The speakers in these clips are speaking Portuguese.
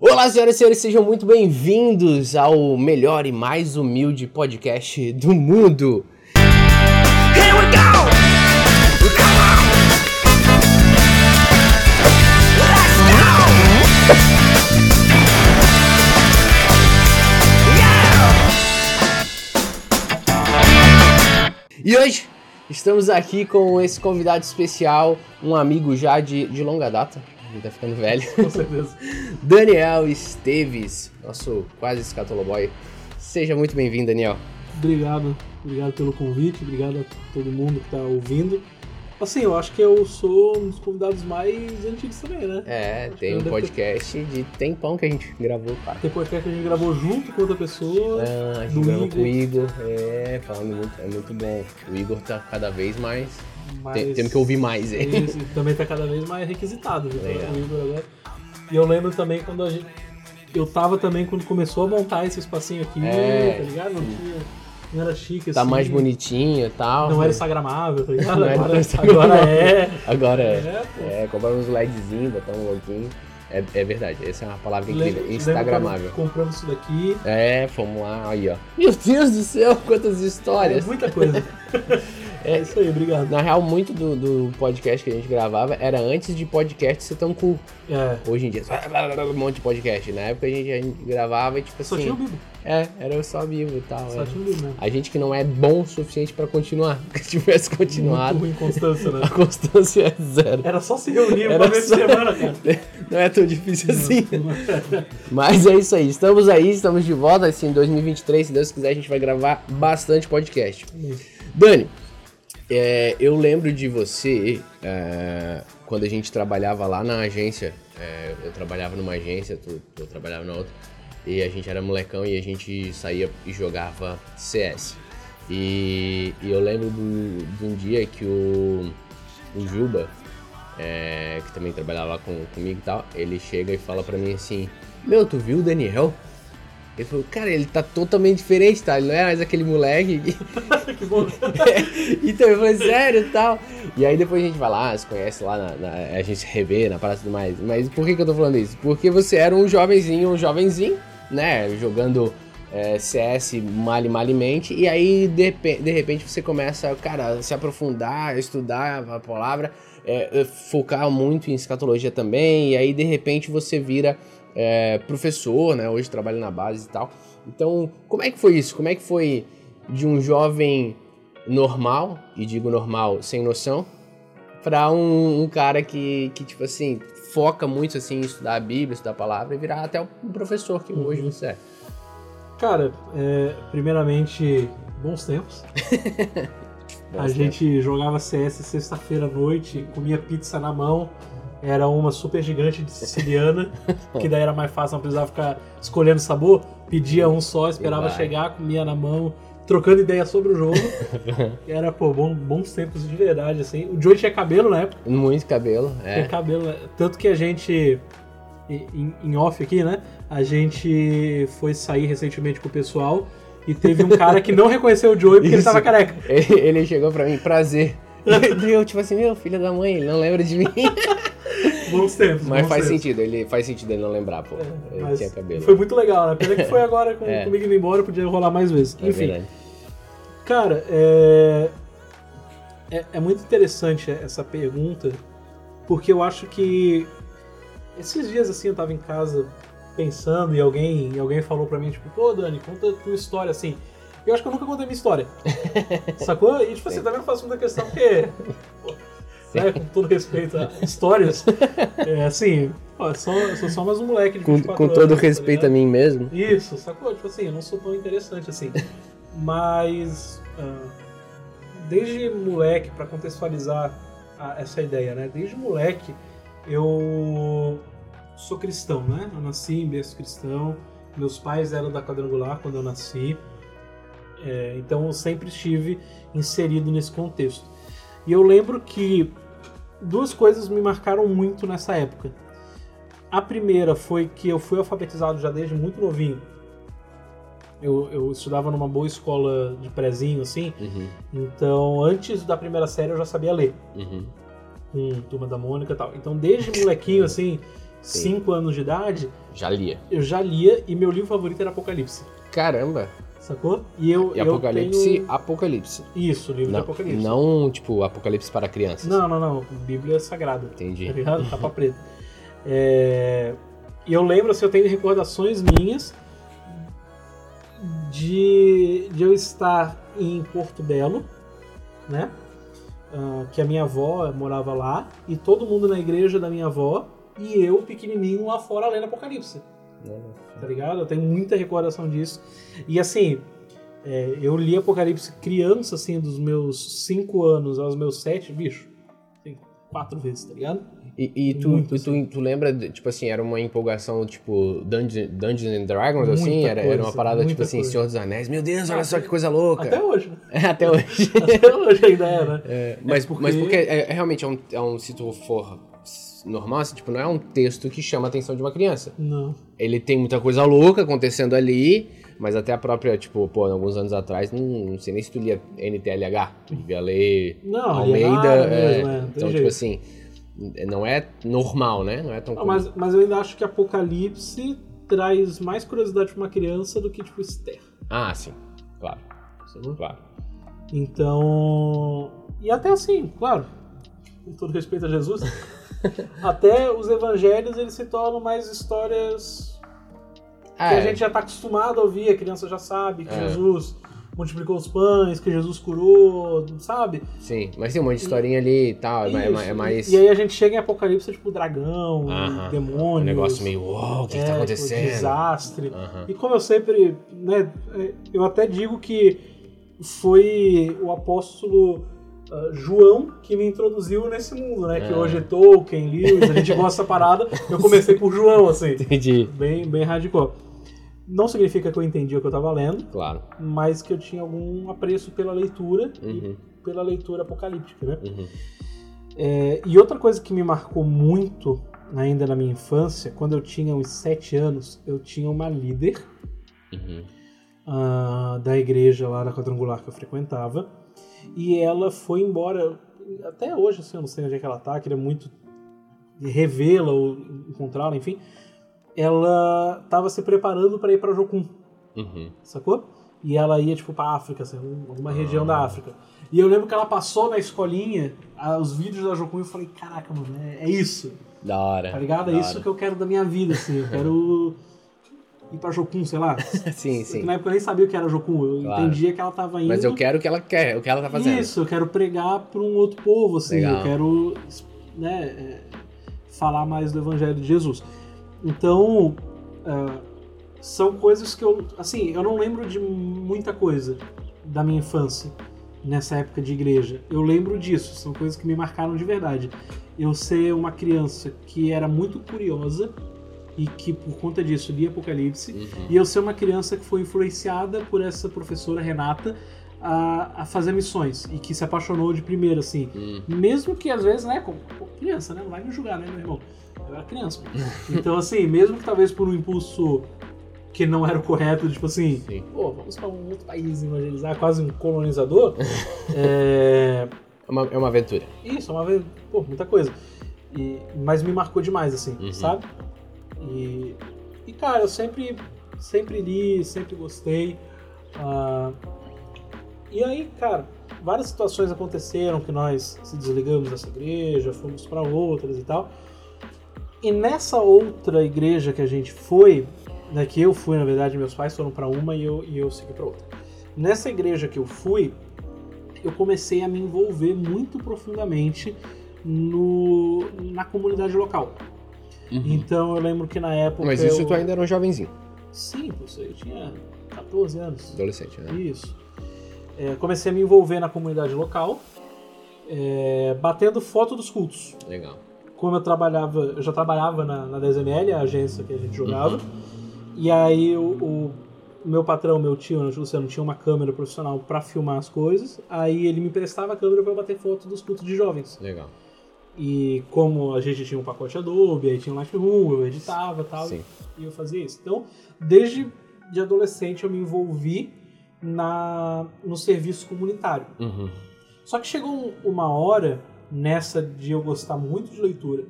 Olá, senhoras e senhores, sejam muito bem-vindos ao melhor e mais humilde podcast do mundo. Here we go! E hoje estamos aqui com esse convidado especial, um amigo já de, de longa data, ele tá ficando velho, Com certeza. Daniel Esteves, nosso quase escatoloboy. Seja muito bem-vindo, Daniel. Obrigado, obrigado pelo convite, obrigado a todo mundo que tá ouvindo. Assim, eu acho que eu sou um dos convidados mais antigos também, né? É, tem um Deve ter- podcast de tempão que a gente gravou, cara. Tem podcast que a gente gravou junto com outra pessoa. Ah, a gente gravou com o Igor. Igor, é, falando muito, é muito bom. O Igor tá cada vez mais. Mas Tem, temos que ouvir mais, hein? Isso, também tá cada vez mais requisitado, viu? Agora. E eu lembro também quando a gente. Eu tava também quando começou a montar esse espacinho aqui, É. tá ligado? Não tinha. Não era chique Tá assim. mais bonitinho e tal. Não era instagramável, tá ligado? Não agora, instagramável. agora é. Agora é. É. É, comprar uns LEDzinhos, botar um loguinho. É, é verdade, essa é uma palavra incrível. Instagramável. Compramos isso daqui. É, fomos lá, aí ó. Meu Deus do céu, quantas É histórias. muita coisa. é isso aí, obrigado. Na real, muito do, do podcast que a gente gravava era antes de podcast ser tão cool. É. Hoje em dia, só um monte de podcast. Na época a gente, a gente gravava e tipo Só assim. tinha o Bibo. É, era só vivo e tal. Só é. tinha o Bibo, né? A gente que não é bom o suficiente pra continuar. Se tivesse continuado, Muito ruim constância, né? a constância é zero. Era só se reunir Era uma vez só- por semana, cara. Não é tão difícil assim. Mas é isso aí. Estamos aí, estamos de volta. Assim, em 2023, se Deus quiser, a gente vai gravar bastante podcast. Dani, é, eu lembro de você é, quando a gente trabalhava lá na agência. É, eu trabalhava numa agência, tu, tu trabalhava na outra. E a gente era molecão e a gente saía e jogava CS. E, e eu lembro de um dia que o, o Juba, é, que também trabalhava lá com, comigo e tal, ele chega e fala pra mim assim: Meu, tu viu o Daniel? Ele falou, cara, ele tá totalmente diferente, tá? Ele não é mais aquele moleque. que- que bom. então eu falei, sério e tal. E aí depois a gente vai lá, se conhece lá, na, na- a gente se revê na praça e tudo mais. Mas por que, que eu tô falando isso? Porque você era um jovenzinho, um jovenzinho, né? Jogando é, CS male malemente. E aí, de, de repente, você começa, cara, a se aprofundar, a estudar a palavra, é, é, focar muito em escatologia também. E aí, de repente, você vira é, professor, né? Hoje trabalha na base e tal. Então, como é que foi isso? Como é que foi de um jovem normal, e digo normal sem noção, pra um, um cara que, que, tipo assim, foca muito assim, em estudar a Bíblia, estudar a palavra e virar até um professor que hoje você é. Cara, é, primeiramente, bons tempos. a gente jogava CS sexta-feira à noite, comia pizza na mão. Era uma super gigante de siciliana, que daí era mais fácil, não precisava ficar escolhendo sabor. Pedia um só, esperava chegar, comia na mão, trocando ideia sobre o jogo. Era, pô, bom- bons tempos de verdade, assim. O Joey tinha cabelo na época. Muito cabelo, Tinha é. cabelo, né? Tanto que a gente, em, off aqui, né? A gente foi sair recentemente com o pessoal e teve um cara que não reconheceu o Joey porque ele Isso. tava careca. Ele, ele chegou pra mim, prazer. Eu, tipo assim, meu filho da mãe, ele não lembra de mim. Bons tempos. Mas bons faz tempos. sentido, ele faz sentido ele não lembrar, pô. Ele Mas tinha cabelo. Foi muito legal, né? Pena que foi agora com, É. comigo indo embora, podia rolar mais vezes. É Enfim, verdade. cara, é... é. é muito interessante essa pergunta, porque eu acho que esses dias assim eu tava em casa pensando e alguém, e alguém falou pra mim, tipo, pô, Dani, conta a tua história assim. Eu acho que eu nunca contei minha história. Sacou? E tipo assim, também não faço muita questão porque. né, com todo respeito a histórias, é assim, pô, sou, sou só mais um moleque de Com, 24 com todo anos, tá respeito a ligado? mim mesmo. Isso, sacou? Tipo assim, eu não sou tão interessante assim. Mas. ah, desde moleque, pra contextualizar a- essa ideia, né? Desde moleque, eu sou cristão, né? Eu nasci em berço cristão. Meus pais eram da quadrangular quando eu nasci. É, então eu sempre estive inserido nesse contexto. E eu lembro que duas coisas me marcaram muito nessa época. A primeira foi que eu fui alfabetizado já desde muito novinho. Eu, eu estudava numa boa escola de prezinho, assim. Uhum, Então, antes da primeira série, eu já sabia ler. uhum. Com Turma da Mônica e tal. Então, desde molequinho, assim, 5 anos de idade, Já lia. eu já lia e meu livro favorito era Apocalipse. Caramba. Sacou? E eu, E eu Apocalipse, tenho... Apocalipse. Isso, livro de Não, Apocalipse. não, tipo, Apocalipse para crianças. Não, não, não. Bíblia Sagrada. Entendi. Tá ligado? Capa preta. É, E eu lembro, assim, eu tenho recordações minhas de, de eu estar em Porto Belo, né? Ah, que a minha avó morava lá, e todo mundo na igreja da minha avó, e eu, pequenininho, lá fora lendo Apocalipse. Tá ligado? Eu tenho muita recordação disso. E assim, é, eu li Apocalipse criança, assim, dos meus 5 anos aos meus 7, bicho. assim, Quatro vezes, tá ligado? E, e tu, Muito, tu, tu, tu lembra, tipo assim, era uma empolgação, tipo, Dungeon, Dungeons and Dragons, assim? Muita Era, era uma coisa, parada, tipo assim, coisa. Senhor dos Anéis. Meu Deus, olha só que coisa louca. Até hoje, né? É, até hoje. Até hoje ainda é, né? É, mas, porque- mas porque é, é realmente é um, é um, se tu for normal, assim, tipo, não é um texto que chama a atenção de uma criança. Não. Ele tem muita coisa louca acontecendo ali, mas até a própria, tipo, pô, alguns anos atrás, não, não sei nem se tu lia NTLH, tu devia ler Não, Almeida. é, mesmo, é, não então, tipo jeito. assim, não é normal, né? Não é tão Ah, comum. mas, mas eu ainda acho que Apocalipse traz mais curiosidade pra uma criança do que, tipo, Esther. Ah, sim, claro, sacou? claro. Então. E até assim, claro, com todo respeito a Jesus, até os evangelhos eles se tornam mais histórias Ah, que a é, gente já tá acostumado a ouvir, a criança já sabe que É. Jesus multiplicou os pães, que Jesus curou, sabe? sim, mas tem um monte de historinha ali e tal, é, ma- é ma- é Isso. mais E aí a gente chega em Apocalipse, tipo, dragão, Aham. demônios. um negócio meio, uau, o que, que é, tá tipo, acontecendo? desastre. Aham. E como eu sempre, né, eu até digo que foi o apóstolo ah, João que me introduziu nesse mundo, né? Que É. hoje é Tolkien, Lewis, a gente gosta dessa parada. Eu comecei por João, assim, Entendi, bem, bem hardcore. Não significa que eu entendi o que eu tava lendo, claro. mas que eu tinha algum apreço pela leitura Uhum, e pela leitura apocalíptica, né? uhum. É, e outra coisa que me marcou muito ainda na minha infância, quando eu tinha uns sete anos, eu tinha uma líder Uhum. ah, da igreja lá na quadrangular que eu frequentava. E ela foi embora. Até hoje, assim, eu não sei onde é que ela tá, queria muito revê-la ou encontrá-la, enfim. Ela estava se preparando para ir para Jocum, Uhum. sacou? E ela ia, tipo, pra África, assim, alguma região da África. E eu lembro que ela passou na escolinha ah, os vídeos da Jocum e eu falei, caraca, mano, é, é isso, Da hora. tá ligado? É isso hora. que eu quero da minha vida, assim. Eu quero ir pra Jocum, sei lá. Sim, sim. Na época eu nem sabia o que era Jocum, eu Claro. entendia que ela tava indo. Mas eu quero o que ela quer, o que ela tá fazendo. Isso, eu quero pregar para um outro povo, assim, Legal. eu quero né, é, falar mais do Evangelho de Jesus. Então, ah, são coisas que eu, assim, eu não lembro de muita coisa da minha infância nessa época de igreja. Eu lembro disso, são coisas que me marcaram de verdade. Eu ser uma criança que era muito curiosa e que por conta disso lia Apocalipse, Uhum. e eu ser uma criança que foi influenciada por essa professora Renata a, a fazer missões e que se apaixonou de primeira, assim. Hum. Mesmo que às vezes, né, como pô, criança, né, não vai me julgar, né, meu irmão? Eu era criança. Então, assim, mesmo que talvez por um impulso que não era o correto, tipo assim, Sim. pô, vamos para um outro país evangelizar, quase um colonizador. é, É uma, é uma aventura. isso, é uma vez, pô, muita coisa. E, mas me marcou demais, assim, Uhum. sabe? E, e, cara, eu sempre, sempre li, sempre gostei. Ah, e aí, cara, várias situações aconteceram que nós se desligamos dessa igreja, fomos para outras e tal. E nessa outra igreja que a gente foi, né, que eu fui, na verdade, meus pais foram para uma e eu, e eu segui para outra. Nessa igreja que eu fui, eu comecei a me envolver muito profundamente no, na comunidade local. Então eu lembro que na época. Mas isso eu... tu ainda era um jovenzinho, Sim, eu tinha 14 anos. adolescente, né? Isso. É, comecei a me envolver na comunidade local, é, batendo foto dos cultos. Legal. Como eu trabalhava, eu já trabalhava na, na 10ML, a agência que a gente jogava, e aí o, o meu patrão, meu tio, o Luciano, tinha uma câmera profissional para filmar as coisas, aí ele me emprestava a câmera para bater foto dos cultos de jovens. Legal. E como a gente tinha um pacote Adobe, aí tinha um Lightroom, eu editava e tal, Sim. e eu fazia isso. Então, desde de adolescente eu me envolvi na, no serviço comunitário. Uhum. Só que chegou um- uma hora nessa de eu gostar muito de leitura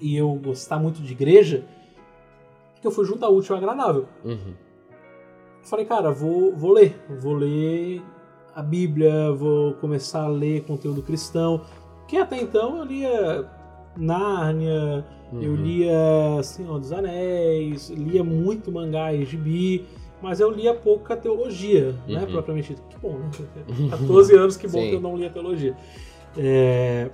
e eu gostar muito de igreja, que eu fui junto ao útil ao agradável. Uhum. Falei, cara, vou, vou ler. Vou ler a Bíblia, vou começar a ler conteúdo cristão. Que até então eu lia Nárnia, eu Uhum. lia Senhor dos Anéis, lia muito mangá e gibi, mas eu lia pouca teologia, né? Uhum. Propriamente dito. Que bom, né? 14 anos, que bom Sim. que eu não lia teologia. É,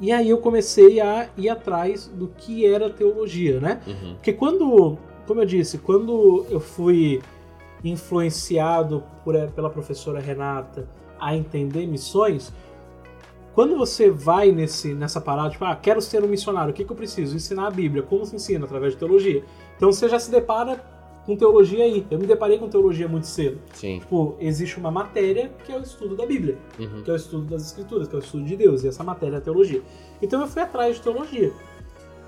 E aí eu comecei a ir atrás do que era teologia, né? Uhum. Porque quando, como eu disse, quando eu fui influenciado por, pela professora Renata a entender missões, quando você vai nesse, nessa parada, tipo, ah, quero ser um missionário, o que, que eu preciso? Ensinar a Bíblia. Como se ensina? Através de teologia. Então você já se depara com teologia aí. Eu me deparei com teologia muito cedo. Sim. Tipo, existe uma matéria que é o estudo da Bíblia Uhum. que é o estudo das escrituras, que é o estudo de Deus, e essa matéria é a teologia. Então eu fui atrás de teologia.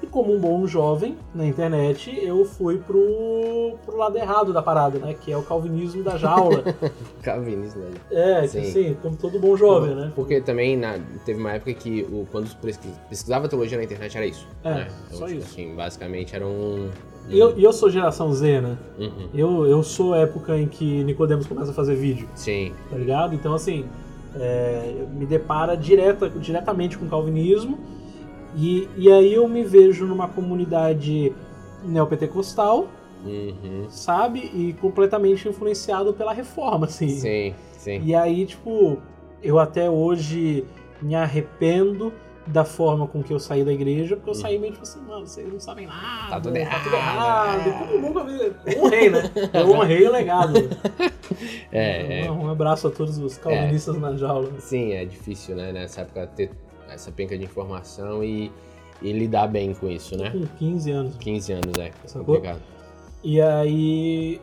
E como um bom jovem na internet, eu fui pro, pro lado errado da parada, né? Que é o calvinismo da jaula. Calvinismo, né? é, Sim. assim, como todo bom jovem, né? Porque também na- teve uma época que o, quando pesquis- pesquisava teologia na internet era isso. É, né? Então, só tipo isso. assim, basicamente era um. E eu, eu sou geração Z, né? Uhum. Eu, eu sou época em que Nicodemos começa a fazer vídeo, Sim. tá ligado? Então, assim, é, me depara direta, diretamente com o calvinismo. E, e aí eu me vejo numa comunidade neopentecostal, Uhum. sabe? E completamente influenciado pela reforma, assim. Sim, sim. E aí, tipo, eu até hoje me arrependo da forma com que eu saí da igreja, porque eu saí meio tipo assim, mano, vocês não sabem nada. Tá tudo tá tudo errado, errado. é. Como nunca vi- Eu honrei, né? Eu honrei o legado. É, é. Um, um abraço a todos os calvinistas na jaula. Sim, é difícil, né, nessa época ter essa penca de informação e, e lidar bem com isso, né? Com 15 anos. 15 anos, é Sacou? complicado. E aí.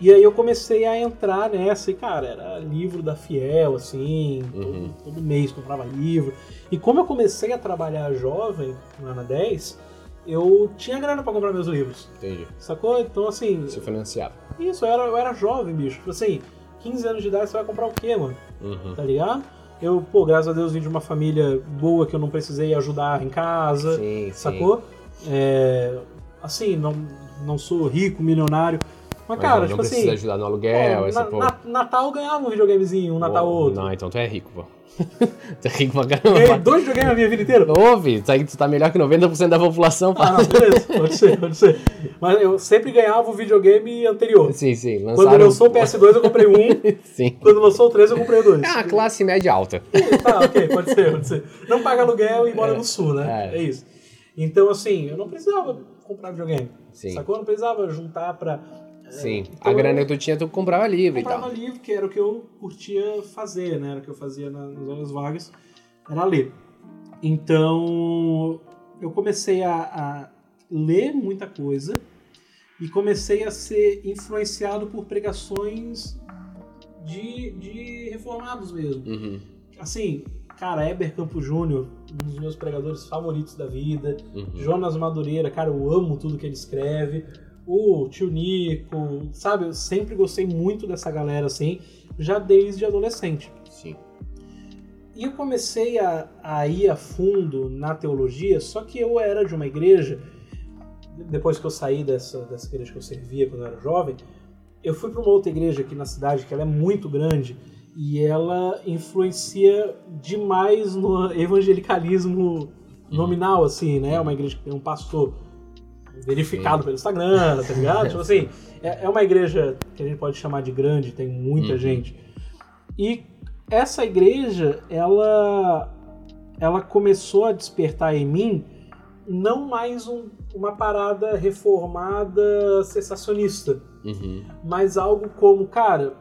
E aí eu comecei a entrar nessa, e cara, era livro da Fiel, assim, Uhum. todo, todo mês comprava livro. E como eu comecei a trabalhar jovem, lá na 10, eu tinha grana pra comprar meus livros, Entendi. sacou? Então, assim, Se financiava. isso, eu era, eu era jovem, bicho. Tipo assim, 15 anos de idade, você vai comprar o quê, mano? Uhum. Tá ligado? Eu, pô, graças a Deus, vim de uma família boa que eu não precisei ajudar em casa. Sim, sim. Sacou? É, assim, não, não sou rico, milionário. Mas, Mas cara, não, tipo não assim. precisa ajudar no aluguel, pô, essa na- porra. Natal eu ganhava um videogamezinho, um Natal Pô, outro. Não, então tu é rico, pô. tu é rico pra Ganhei caramba. dois videogames a minha vida inteira. Ouve, tu tá- melhor que 90% da população. Ah, não, beleza, pode ser, pode ser. Mas eu sempre ganhava o videogame anterior. Sim, sim. Lançaram... Quando lançou o PS2 eu comprei um, Sim. quando lançou o 3 eu comprei o 2. É classe média alta. Tá, ok, pode ser, pode ser. Não paga aluguel e mora É, no sul, né? é. É. isso. Então, assim, eu não precisava comprar videogame. Sim. Sacou? Eu não precisava juntar pra. Sim. então a grana que tu tinha, tu comprava livro e comprava tal. livro, que era o que eu curtia fazer, né? Era o que eu fazia na- nas horas vagas, era ler. Então, eu comecei a, a ler muita coisa e comecei a ser influenciado por pregações de, de reformados mesmo. Uhum. Assim, cara, Eber Campos Júnior, um dos meus pregadores favoritos da vida. Uhum. Jonas Madureira, cara, eu amo tudo que ele escreve. O tio Nico, sabe? Eu sempre gostei muito dessa galera, assim, já desde adolescente. Sim. E eu comecei a, a ir a fundo na teologia, só que eu era de uma igreja, depois que eu saí dessa, dessa igreja que eu servia quando eu era jovem, eu fui para uma outra igreja aqui na cidade, que ela é muito grande, e ela influencia demais no evangelicalismo nominal, assim, né? É uma igreja que tem um pastor verificado pelo Instagram, tá ligado? tipo assim, é, é uma igreja que a gente pode chamar de grande, tem muita Uhum. gente. E essa igreja, ela, ela começou a despertar em mim não mais um- uma parada reformada sensacionista, Uhum. mas algo como, cara,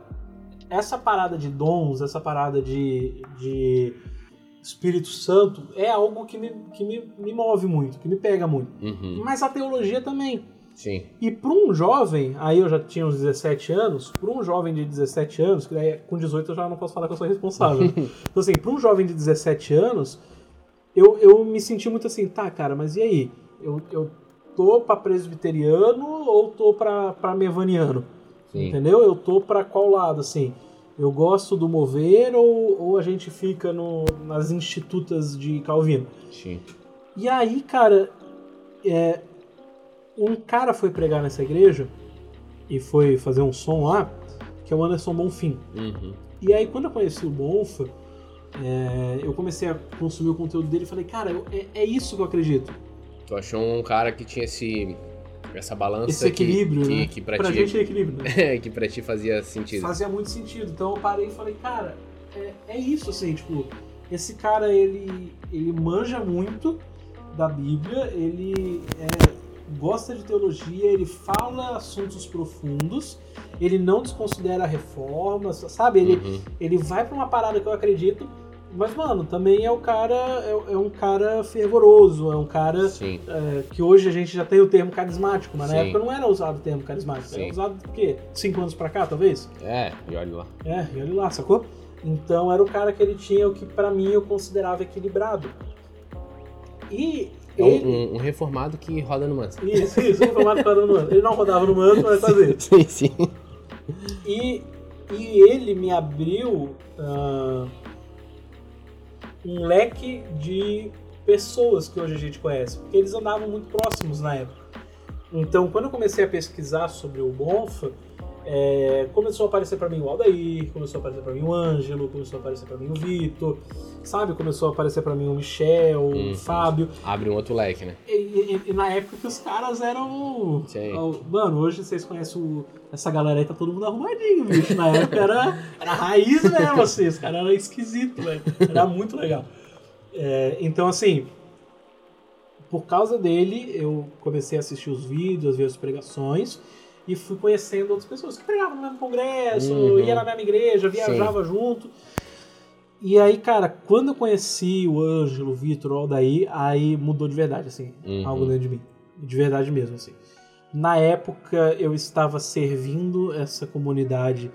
essa parada de dons, essa parada de, de Espírito Santo é algo que, me, que me, me move muito, que me pega muito. Uhum. Mas a teologia também. Sim. E para um jovem, aí eu já tinha uns 17 anos, para um jovem de 17 anos, que daí com 18 eu já não posso falar que eu sou responsável. então, assim, para um jovem de 17 anos, eu, eu me senti muito assim, tá, cara, mas e aí? Eu, eu tô pra presbiteriano ou tô pra mevaniano? Sim. Entendeu? Eu tô pra qual lado, assim? Eu gosto do mover ou, ou a gente fica no, nas institutas de Calvino? Sim. E aí, cara, é, um cara foi pregar nessa igreja e foi fazer um som lá, que é o Anderson Bonfim. Uhum. E aí, quando eu conheci o Bonfa, é, eu comecei a consumir o conteúdo dele e falei, cara, eu- é, é isso que eu acredito. Tu achou um cara que tinha esse, essa balança Esse equilíbrio, que, né? que, que pra, pra ti, gente é equilíbrio, né? que pra ti fazia sentido. Fazia muito sentido. Então eu parei e falei, cara, é, é isso, assim, tipo, esse cara, ele, ele manja muito da Bíblia, ele é, gosta de teologia, ele fala assuntos profundos, ele não desconsidera reformas, sabe? Ele, Uhum. ele vai pra uma parada que eu acredito, mas, mano, também é o cara, é, é um cara fervoroso, é um cara é, que hoje a gente já tem o termo carismático, mas na Sim. época não era usado o termo carismático, era Sim. usado por quê? Cinco anos pra cá, talvez? É, e olha lá. É, e olha lá, sacou? Então era o cara que ele tinha o que pra mim eu considerava equilibrado. E É ele. um, um- um reformado que roda no manso. Isso, isso, um formado cara no manto. Ele não rodava no manto, mas fazia. sim, sim. E, e ele me abriu ah, um leque de pessoas que hoje a gente conhece, porque eles andavam muito próximos na época. Então, quando eu comecei a pesquisar sobre o Bonfa, é, começou a aparecer pra mim o Aldair, começou a aparecer pra mim o Ângelo, começou a aparecer pra mim o Vitor, sabe? Começou a aparecer pra mim o Michel, o Uhum. Fábio. Abre um outro leque, né? E, e- e na época que os caras eram. Sim. Mano, hoje vocês conhecem o- essa galera aí, tá todo mundo arrumadinho, bicho. Na época era, era raiz mesmo, assim. Os caras eram esquisitos, velho. Era muito legal. É, então, assim. Por causa dele, eu comecei a assistir os vídeos, ver as pregações. E fui conhecendo outras pessoas que pregavam no mesmo congresso, Uhum. ia na mesma igreja, viajava junto. E aí, cara, quando eu conheci o Ângelo, o Vitor, o Aldair, aí mudou de verdade, assim, Uhum. algo dentro de mim. De verdade mesmo, assim. Na época, eu estava servindo essa comunidade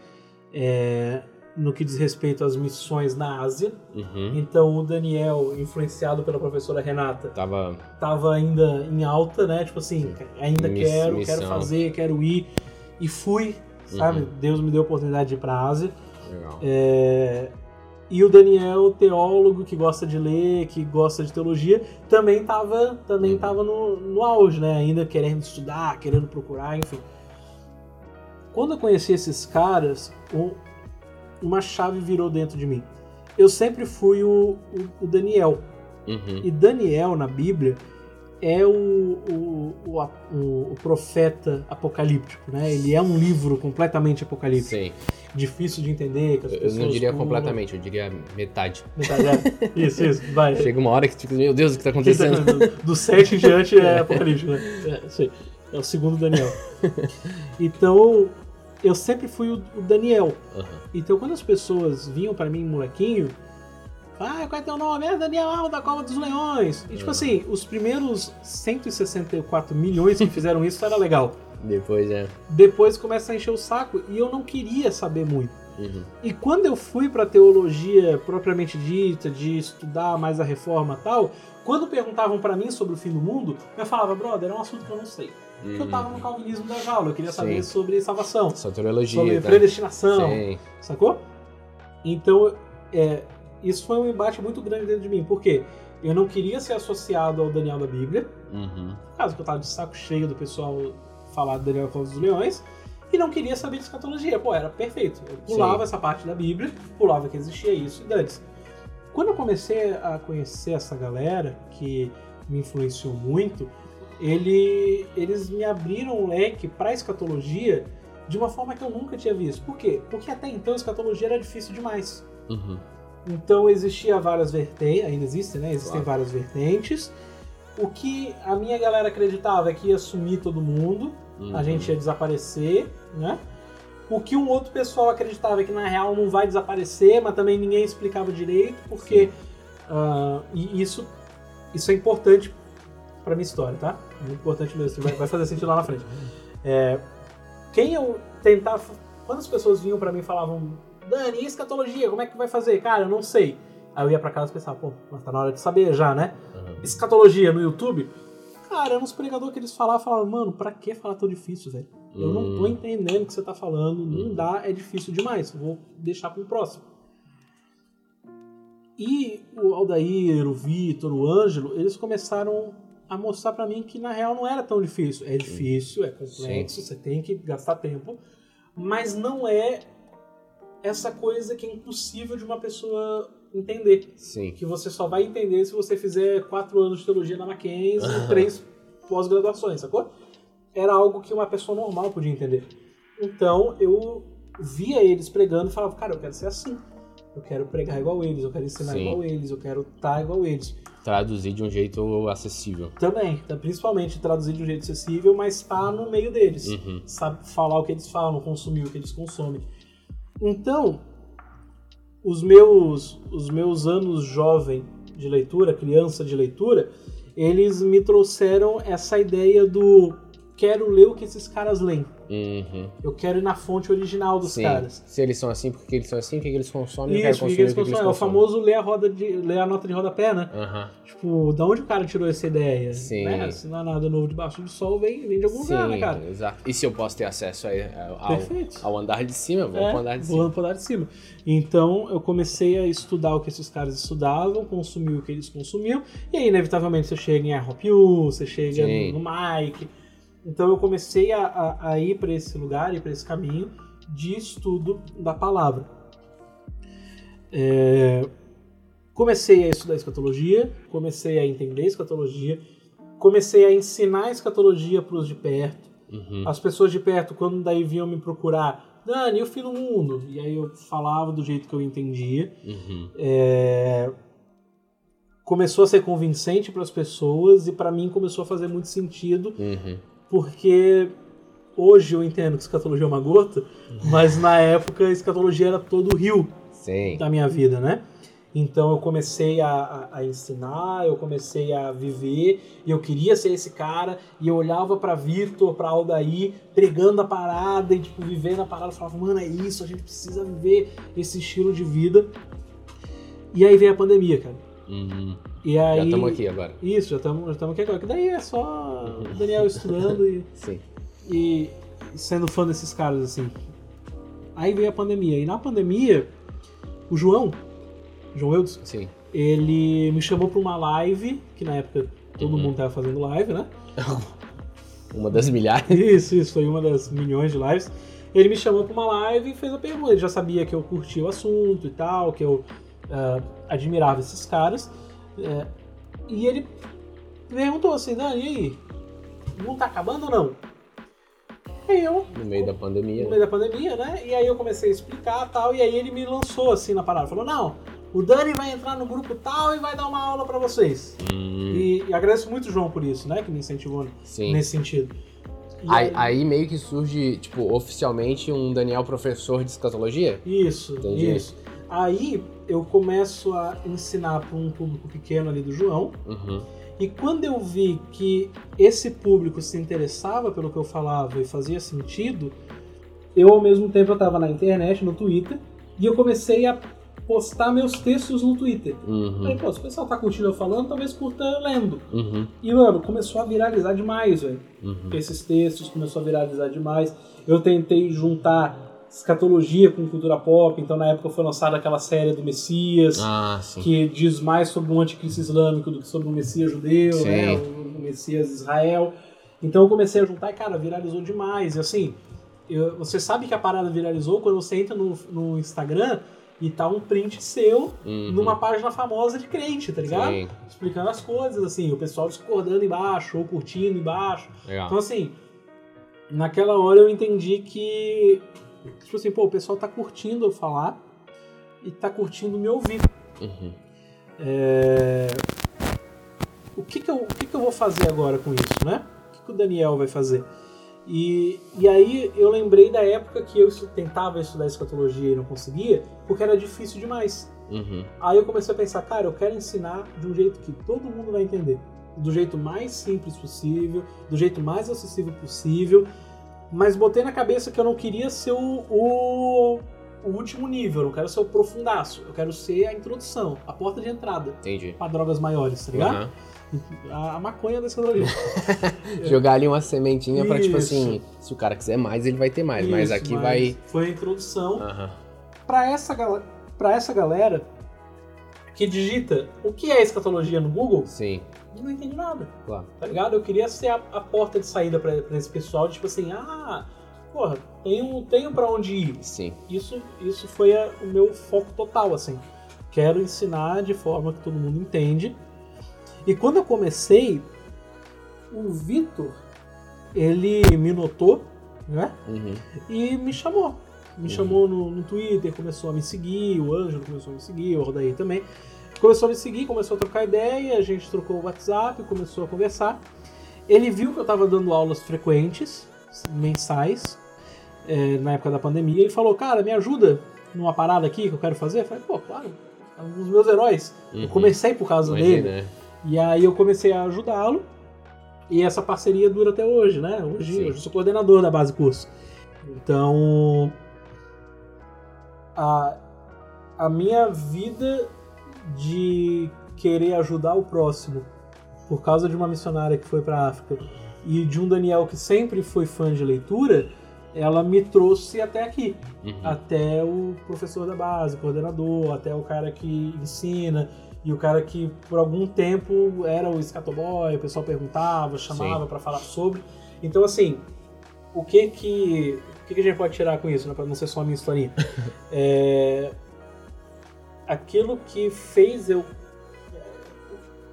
é, no que diz respeito às missões na Ásia. Uhum. Então, o Daniel, influenciado pela professora Renata, Tava. tava ainda em alta, né? Tipo assim, ainda Miss- quero, missão. quero fazer, quero ir. E fui, sabe? Uhum. Deus me deu a oportunidade de ir pra Ásia. Legal. É, E o Daniel, teólogo que gosta de ler, que gosta de teologia, também estava também Uhum. tava no, no auge, né? Ainda querendo estudar, querendo procurar, enfim. Quando eu conheci esses caras, um- uma chave virou dentro de mim. Eu sempre fui o, o- o Daniel. Uhum. E Daniel, na Bíblia, é o, o, o, o- profeta apocalíptico, né? Ele é um livro completamente apocalíptico. Sim. Difícil de entender, Eu não diria completamente, eu diria metade. Metade, é. Isso, isso, vai. Chega uma hora que fica, meu Deus, o que tá acontecendo? Do, do 7 em diante é apocalíptico, né? É, aí. É o segundo Daniel. Então, eu sempre fui o, o Daniel. Aham. Então, quando as pessoas vinham pra mim, molequinho, ah, qual é teu nome? É Daniel Alves da Cova dos Leões. E, tipo Uhum. assim, os primeiros 164 milhões que fizeram isso era legal. Depois é. Depois começa a encher o saco e eu não queria saber muito. Uhum. E quando eu fui pra teologia propriamente dita, de estudar mais a reforma e tal, quando perguntavam pra mim sobre o fim do mundo, eu falava, brother, é um assunto que eu não sei. Porque eu tava no calvinismo da jaula, eu queria saber Uhum. Sim. sobre salvação, Soteriologia. sobre tá? predestinação, Sim. sacou? Então, é, isso foi um embate muito grande dentro de mim, porque eu não queria ser associado ao Daniel da Bíblia, Uhum. por causa que eu tava de saco cheio do pessoal falar do Daniel Cova dos Leões, e não queria saber de escatologia. Pô, era perfeito. Eu pulava Sim. essa parte da Bíblia, pulava que existia isso e dantes. Quando eu comecei a conhecer essa galera, que me influenciou muito, ele, eles me abriram um leque pra escatologia de uma forma que eu nunca tinha visto. Por quê? Porque até então a escatologia era difícil demais. Uhum. Então existia várias vertentes, ainda existem, né? Existem Claro. várias vertentes. O que a minha galera acreditava é que ia sumir todo mundo, a Uhum. gente ia desaparecer, né? O que um outro pessoal acreditava é que na real não vai desaparecer, mas também ninguém explicava direito, porque ah, e isso isso é importante pra minha história, tá? Muito importante mesmo, vai, vai fazer sentido lá na frente. É, quem eu tentava, quando as pessoas vinham pra mim e falavam, Dani, e escatologia, como é que vai fazer? Cara, eu não sei. Aí eu ia pra casa e pensava, pô, mas tá na hora de saber já, né? Uhum. Escatologia no YouTube, cara, eram uns pregadores que eles falavam, falavam, mano, pra que falar tão difícil, velho? Eu não tô Hum. entendendo o que você tá falando, não Hum. dá, é difícil demais, vou deixar pro próximo. E o Aldair, o Vitor, o Ângelo, eles começaram a mostrar pra mim que na real não era tão difícil. É difícil, é complexo, você tem que gastar tempo, mas não é essa coisa que é impossível de uma pessoa entender. Sim. Que você só vai entender se você fizer quatro anos de teologia na Mackenzie e três pós-graduações, sacou? Era algo que uma pessoa normal podia entender. Então eu via eles pregando e falava, cara, eu quero ser assim. Eu quero pregar igual eles, eu quero ensinar Sim. igual eles, eu quero estar igual eles. Traduzir de um jeito acessível. Também, tá, principalmente traduzir de um jeito acessível, mas estar no meio deles. Uhum. Sabe falar o que eles falam, consumir o que eles consomem. Então, os meus, os meus anos jovem de leitura, criança de leitura, eles me trouxeram essa ideia do quero ler o que esses caras leem. Uhum. Eu quero ir na fonte original dos Sim. caras. Se eles são assim, porque eles são assim, o que, eles consomem, Isso, o que eles o que, eles consomem. É o consomem. famoso ler a, roda de, ler a nota de rodapé, né? Aham. Tipo, da onde o cara tirou essa ideia? Sim. Né? Se não há nada novo debaixo do sol, vem, vem de algum lugar, né, cara? exato. E se eu posso ter acesso aí ao, Perfeito. ao andar de cima, vou É, pro andar de cima. voando pro andar de cima. Então eu comecei a estudar o que esses caras estudavam, consumir o que eles consumiam, e aí inevitavelmente você chega em Arropiu, você chega Sim. no Mike. Então eu comecei a, a- a ir para esse lugar e para esse caminho de estudo da palavra. É, comecei a estudar escatologia, comecei a entender escatologia, comecei a ensinar escatologia para os de perto. Uhum. As pessoas de perto, quando daí vinham me procurar, Dani, eu fui no mundo. E aí eu falava do jeito que eu entendia. Uhum. É, Começou a ser convincente para as pessoas e para mim começou a fazer muito sentido, Uhum. Porque hoje eu entendo que escatologia é uma gota, mas na época a escatologia era todo o rio Sim. da minha vida, né? Então eu comecei a, a- a ensinar, eu comecei a viver, e eu queria ser esse cara, e eu olhava pra Vitor, pra Aldair, pregando a parada e tipo, vivendo a parada, eu falava, mano, é isso, a gente precisa viver esse estilo de vida. E aí veio a pandemia, cara. Uhum. E aí. Já estamos aqui agora. Isso, já estamos já tamo aqui agora. Que daí é só o Daniel estudando e, e sendo fã desses caras, assim. Aí veio a pandemia. E na pandemia, o João, João Eudes, Sim. ele me chamou pra uma live, que na época todo Uhum. mundo tava fazendo live, né? Uma das milhares. Isso, isso, foi uma das milhões de lives. Ele me chamou pra uma live e fez a pergunta. Ele já sabia que eu curtia o assunto e tal, que eu ah, admirava esses caras. É, e ele perguntou assim, Dani, e aí? O mundo tá acabando ou não? Aí eu, No meio da pandemia. no meio da pandemia, né? E aí eu comecei a explicar tal, e aí ele me lançou assim na parada. Falou, não, o Dani vai entrar no grupo tal e vai dar uma aula pra vocês. Hum, E, e agradeço muito o João por isso, né? Que me incentivou sim. nesse sentido. E Aí, aí meio que surge, tipo, oficialmente um Daniel professor de escatologia? Isso, Entendi. isso. Aí eu começo a ensinar para um público pequeno ali do João. Uhum. E quando eu vi que esse público se interessava pelo que eu falava e fazia sentido, eu ao mesmo tempo eu estava na internet, no Twitter, e eu comecei a postar meus textos no Twitter. Falei, Uhum. pô, se o pessoal tá curtindo eu falando, talvez curta eu lendo. Uhum. E, mano, começou a viralizar demais, velho. Uhum. Esses textos começou a viralizar demais. Eu tentei juntar escatologia com cultura pop, então na época foi lançada aquela série do Messias, Ah, que diz mais sobre o anticristo islâmico do que sobre o Messias judeu, né? O, o Messias Israel. Então eu comecei a juntar e, cara, viralizou demais. E assim, eu- você sabe que a parada viralizou quando você entra no, no Instagram e tá um print seu Uhum. numa página famosa de crente, tá ligado? Sim. Explicando as coisas, assim, o pessoal discordando embaixo ou curtindo embaixo. Legal. Então, assim, naquela hora eu entendi que, tipo assim, pô, o pessoal tá curtindo eu falar e tá curtindo me ouvir. Uhum. É, O, que que eu, o que que eu vou fazer agora com isso, né? O que, que o Daniel vai fazer? E, e aí eu lembrei da época que eu tentava estudar escatologia e não conseguia, porque era difícil demais. Uhum. Aí eu comecei a pensar, cara, eu quero ensinar de um jeito que todo mundo vai entender. Do jeito mais simples possível, do jeito mais acessível possível. Mas botei na cabeça que eu não queria ser o, o, o último nível, eu não quero ser o profundaço. Eu quero ser a introdução, a porta de entrada Entendi. para drogas maiores, tá ligado? Aham. A, a maconha da escatologia. Jogar ali uma sementinha pra, tipo assim, se o cara quiser mais, ele vai ter mais. mas Isso, aqui mas vai. Foi a introdução. Aham. Pra essa, pra essa galera, que digita o que é escatologia no Google Sim, e não entende nada, claro. tá ligado? Eu queria ser a, a porta de saída pra esse pessoal, tipo assim, ah, porra, tenho, tenho pra onde ir. Sim. Isso, isso foi a- o meu foco total, assim. Quero ensinar de forma que todo mundo entende. E quando eu comecei, o Vitor, ele me notou, né? Uhum. E me chamou. Me Uhum. chamou no, no Twitter, começou a me seguir, o Ângelo começou a me seguir, o Rodaí também. Começou a me seguir, começou a trocar ideia, a gente trocou o WhatsApp, começou a conversar. Ele viu que eu tava dando aulas frequentes, mensais, é, na época da pandemia, e falou, cara, me ajuda numa parada aqui que eu quero fazer? Eu falei, pô, claro, é um dos meus heróis. Eu Uhum. comecei por causa Imagina, dele. né? E aí eu comecei a ajudá-lo. E essa parceria dura até hoje, né? Hoje, hoje eu sou coordenador da base curso. Então, a, a minha vida de querer ajudar o próximo por causa de uma missionária que foi para África e de um Daniel que sempre foi fã de leitura, ela me trouxe até aqui Uhum. até o professor da base, coordenador, até o cara que ensina e o cara que por algum tempo era o scatoboy, o pessoal perguntava, chamava pra falar sobre. Então assim, o que que o que, que a gente pode tirar com isso, né, para não ser só a minha historinha? é, aquilo que fez eu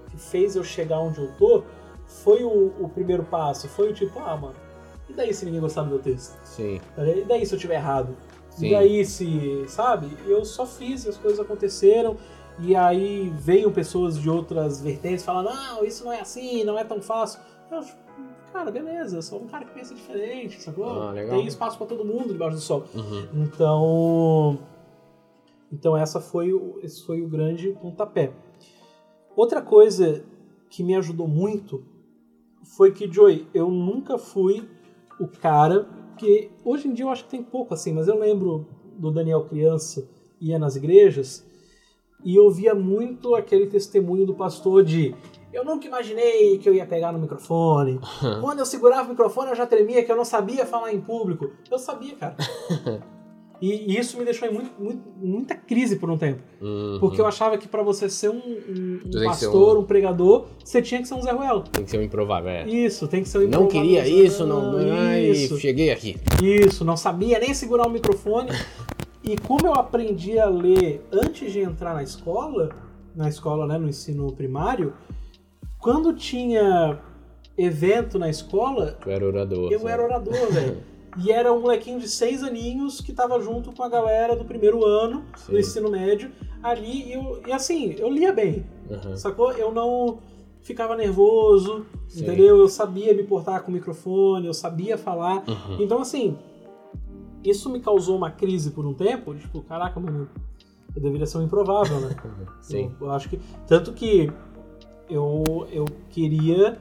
que fez eu chegar onde eu tô foi o, o primeiro passo, foi o tipo, ah, mano, e daí se ninguém gostar do meu texto? Sim. E daí se eu tiver errado? Sim. E daí se, sabe? Eu só fiz e as coisas aconteceram. E aí veio pessoas de outras vertentes falando, não, isso não é assim, não é tão fácil. Eu, cara, beleza, eu sou um cara que pensa diferente, sacou? Ah. Tem espaço pra todo mundo debaixo do sol. Uhum. Então, então essa foi o, esse foi o grande pontapé. Outra coisa que me ajudou muito foi que, Joey, eu nunca fui o cara que hoje em dia eu acho que tem pouco assim, mas eu lembro do Daniel criança ia nas igrejas e eu via muito aquele testemunho do pastor de eu nunca imaginei que eu ia pegar no microfone. Quando eu segurava o microfone eu já tremia que eu não sabia falar em público. Eu sabia, cara. E, isso me deixou em muito- muito- muita crise por um tempo. Uhum. Porque eu achava que pra você ser um, um- um que ser pastor, um... pregador, você tinha que ser um Zé Ruelo. Tem que ser um improvável, é. Isso, tem que ser um Não improvável queria Zé isso, não. Ai, Isso, cheguei aqui. isso, não sabia nem segurar o microfone. E como eu aprendi a ler antes de entrar na escola, na escola, né, no ensino primário, quando tinha evento na escola, Tu era orador. eu sabe? era orador, velho. E era um molequinho de seis aninhos que tava junto com a galera do primeiro ano Sim. do ensino médio ali. E, eu- e assim, eu lia bem, Uhum. sacou? Eu não ficava nervoso, Sim. entendeu? Eu sabia me portar com o microfone, eu sabia falar. Uhum. Então, assim, isso me causou uma crise por um tempo. Tipo, caraca, mano, eu deveria ser um improvável, né? Sim. Eu, eu acho que. Tanto que eu, eu queria,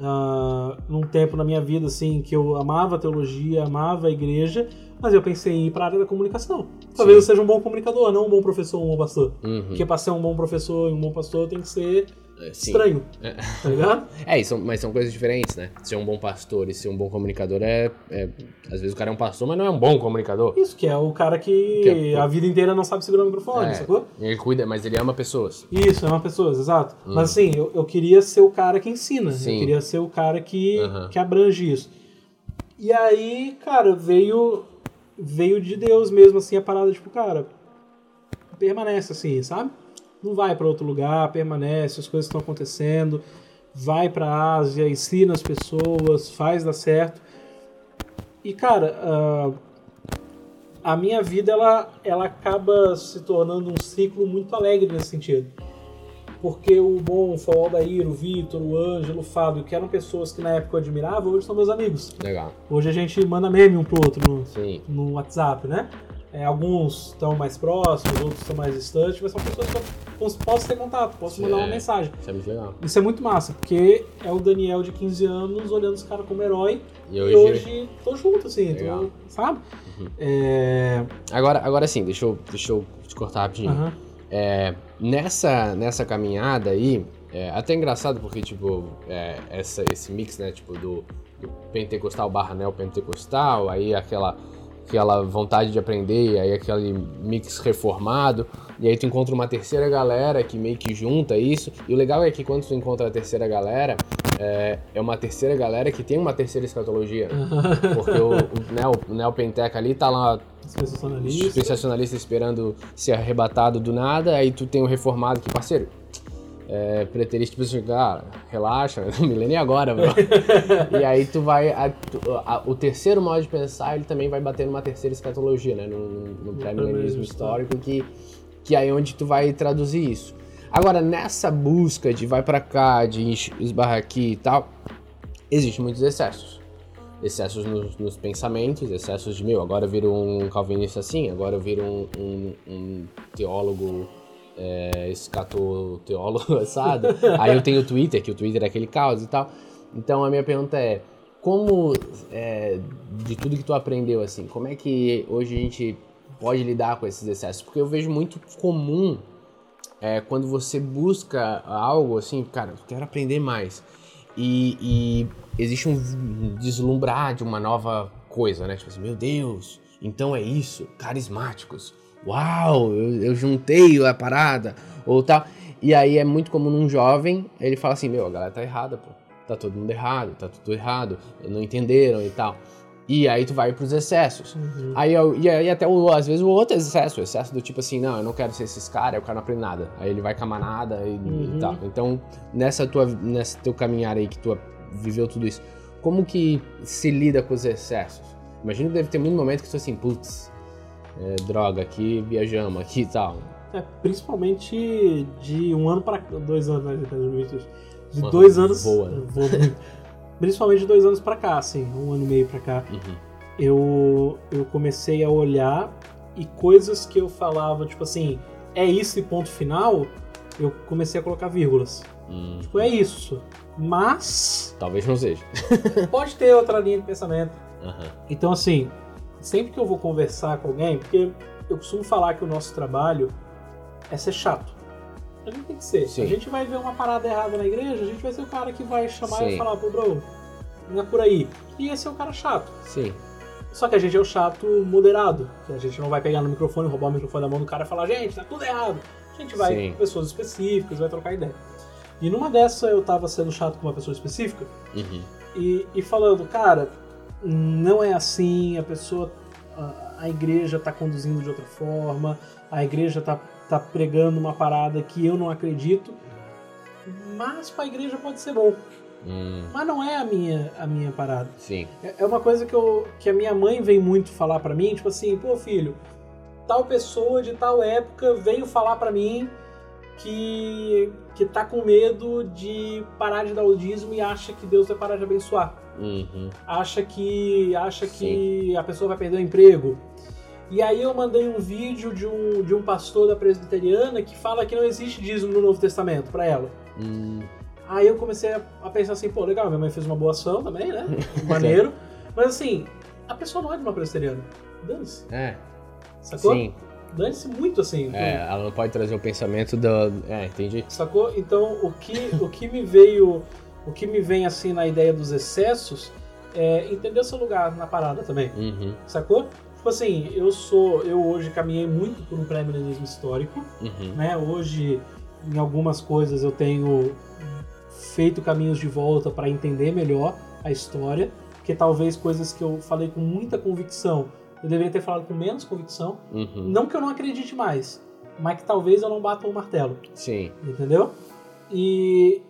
ah, num tempo na minha vida, assim, que eu amava a teologia, amava a igreja, mas eu pensei em ir para a área da comunicação. Talvez Sim. eu seja um bom comunicador, não um bom professor ou um bom pastor. Uhum. Porque para ser um bom professor e um bom pastor tem que ser É, estranho, É. tá ligado? É, são- mas são coisas diferentes, né? Ser um bom pastor e ser um bom comunicador é, é- Às vezes o cara é um pastor, mas não é um bom comunicador. Isso, que é o cara que, Que é- a vida inteira não sabe segurar o microfone, É, sacou? Ele cuida, mas ele ama pessoas. Isso, é uma pessoa, exato. Hum. Mas assim, eu, eu queria ser o cara que ensina. Sim. Eu queria ser o cara que, que abrange isso. E aí, cara, veio veio de Deus mesmo, assim, a parada, tipo, cara, permanece assim, sabe? Não vai pra outro lugar, permanece, as coisas estão acontecendo, vai pra Ásia, ensina as pessoas, faz dar certo. E, cara, ah, a minha vida, ela, ela acaba se tornando um ciclo muito alegre nesse sentido. Porque o Bonfa, o Aldair, o Vitor, o Ângelo, o Fábio, que eram pessoas que na época eu admirava, hoje são meus amigos. Legal. Hoje a gente manda meme um pro outro no, no WhatsApp, né? É, alguns estão mais próximos, outros estão mais distantes, mas são pessoas que eu posso ter contato, posso mandar uma É. mensagem. Isso é muito legal. Isso é muito massa, porque é o Daniel de 15 anos olhando os caras como herói E e hoje. hoje tô junto, assim, tô- sabe? Uhum. É... Agora, agora sim, deixa eu, deixa eu te cortar rapidinho. aham. É, nessa, nessa caminhada aí, é até engraçado porque, tipo, é, essa, esse mix, né, tipo, do, do pentecostal barra neopentecostal, aí aquela aquela vontade de aprender, e aí aquele mix reformado, e aí tu encontra uma terceira galera que meio que junta isso. E o legal é que quando tu encontra a terceira galera, é, é uma terceira galera que tem uma terceira escatologia. Porque o, o, né, o Neopenteca ali tá lá Sensacionalista. sensacionalista esperando ser arrebatado do nada, aí tu tem o reformado que, parceiro, é, preterista, tipo assim, cara, relaxa, milênio é agora, bro. e aí tu vai, a- a- o terceiro modo de pensar, ele também vai bater numa terceira escatologia, né, no, no pré-milenismo pré-milenismo histórico, que, que é aí onde tu vai traduzir isso. Agora, nessa busca de vai pra cá, de esbarrar aqui e tal, existem muitos excessos excessos nos, nos pensamentos, excessos de, meu, agora eu viro um calvinista assim, agora eu viro um, um- um teólogo é, escatoteólogo, assado. Aí eu tenho o Twitter, que o Twitter é aquele caos e tal. Então a minha pergunta é, como, é, de tudo que tu aprendeu, assim, como é que hoje a gente pode lidar com esses excessos? Porque eu vejo muito comum é, quando você busca algo assim, cara, eu quero aprender mais. E, e existe um deslumbrar de uma nova coisa, né? Tipo assim, meu Deus, então é isso, carismáticos. Uau, eu, eu juntei a parada, ou tal. E aí é muito comum num jovem, ele fala assim, meu, a galera tá errada, pô. Tá todo mundo errado, tá tudo errado, não entenderam e tal. E aí tu vai pros excessos. Aí, eu- e aí até o, às vezes o outro excesso, o excesso do tipo assim, não, eu não quero ser esses caras, eu quero não aprender nada. Aí ele vai com a manada e, Uhum. e tal. Então, nessa tua, nessa teu caminhar aí que tu viveu tudo isso, como que se lida com os excessos? Imagino que deve ter muito momento que tu assim, putz, é, droga, aqui viajamos, aqui e tal. É, principalmente de um ano para dois anos, né? de 2022. De Mano, dois anos. voa, né? voa principalmente de dois anos pra cá, assim, um ano e meio pra cá. Uhum. Eu, eu comecei a olhar e coisas que eu falava, tipo assim, é isso e ponto final, eu comecei a colocar vírgulas. Hum, Tipo, é isso. Mas talvez não seja. pode ter outra linha de pensamento. Aham. Então, assim, sempre que eu vou conversar com alguém, porque eu costumo falar que o nosso trabalho é ser chato. A gente tem que ser. Sim. A gente vai ver uma parada errada na igreja, a gente vai ser o cara que vai chamar Sim. e falar, pô, bro, não é por aí. E esse é o cara chato. Sim. Só que a gente é o chato moderado. A gente não vai pegar no microfone, roubar o microfone da mão do cara e falar, gente, tá tudo errado. A gente vai Sim. com pessoas específicas, vai trocar ideia. E numa dessa eu tava sendo chato com uma pessoa específica, Uhum. e, e falando, cara, não é assim, a pessoa, a, a igreja tá conduzindo de outra forma, a igreja tá, tá pregando uma parada que eu não acredito, mas pra igreja pode ser bom. Hum, Mas não é a minha, a minha parada. sim. É é uma coisa que, eu, que a minha mãe vem muito falar pra mim, tipo assim, pô filho, tal pessoa de tal época veio falar pra mim que, que tá com medo de parar de dar o dízimo e acha que Deus vai parar de abençoar. Uhum. Acha que acha que a pessoa vai perder o emprego. E aí eu mandei um vídeo de um, de um pastor da presbiteriana que fala que não existe dízimo no Novo Testamento pra ela. Hum, Aí eu comecei a pensar assim, pô, legal, minha mãe fez uma boa ação também, né? Maneiro. Mas assim, a pessoa não é de uma presbiteriana. Dane-se. é, Sacou? sim. Dane-se muito assim. É, ela não pode trazer o pensamento do. É, entendi. Sacou? Então, o que, o que me veio, o que me vem assim na ideia dos excessos é entender seu lugar na parada também. Uhum, Sacou? Tipo assim, eu sou, eu hoje caminhei muito por um pré-milenismo histórico, uhum. né? Hoje, em algumas coisas eu tenho feito caminhos de volta para entender melhor a história, porque talvez coisas que eu falei com muita convicção, eu deveria ter falado com menos convicção. Uhum. Não que eu não acredite mais, mas que talvez eu não bata o martelo. Sim. Entendeu? E,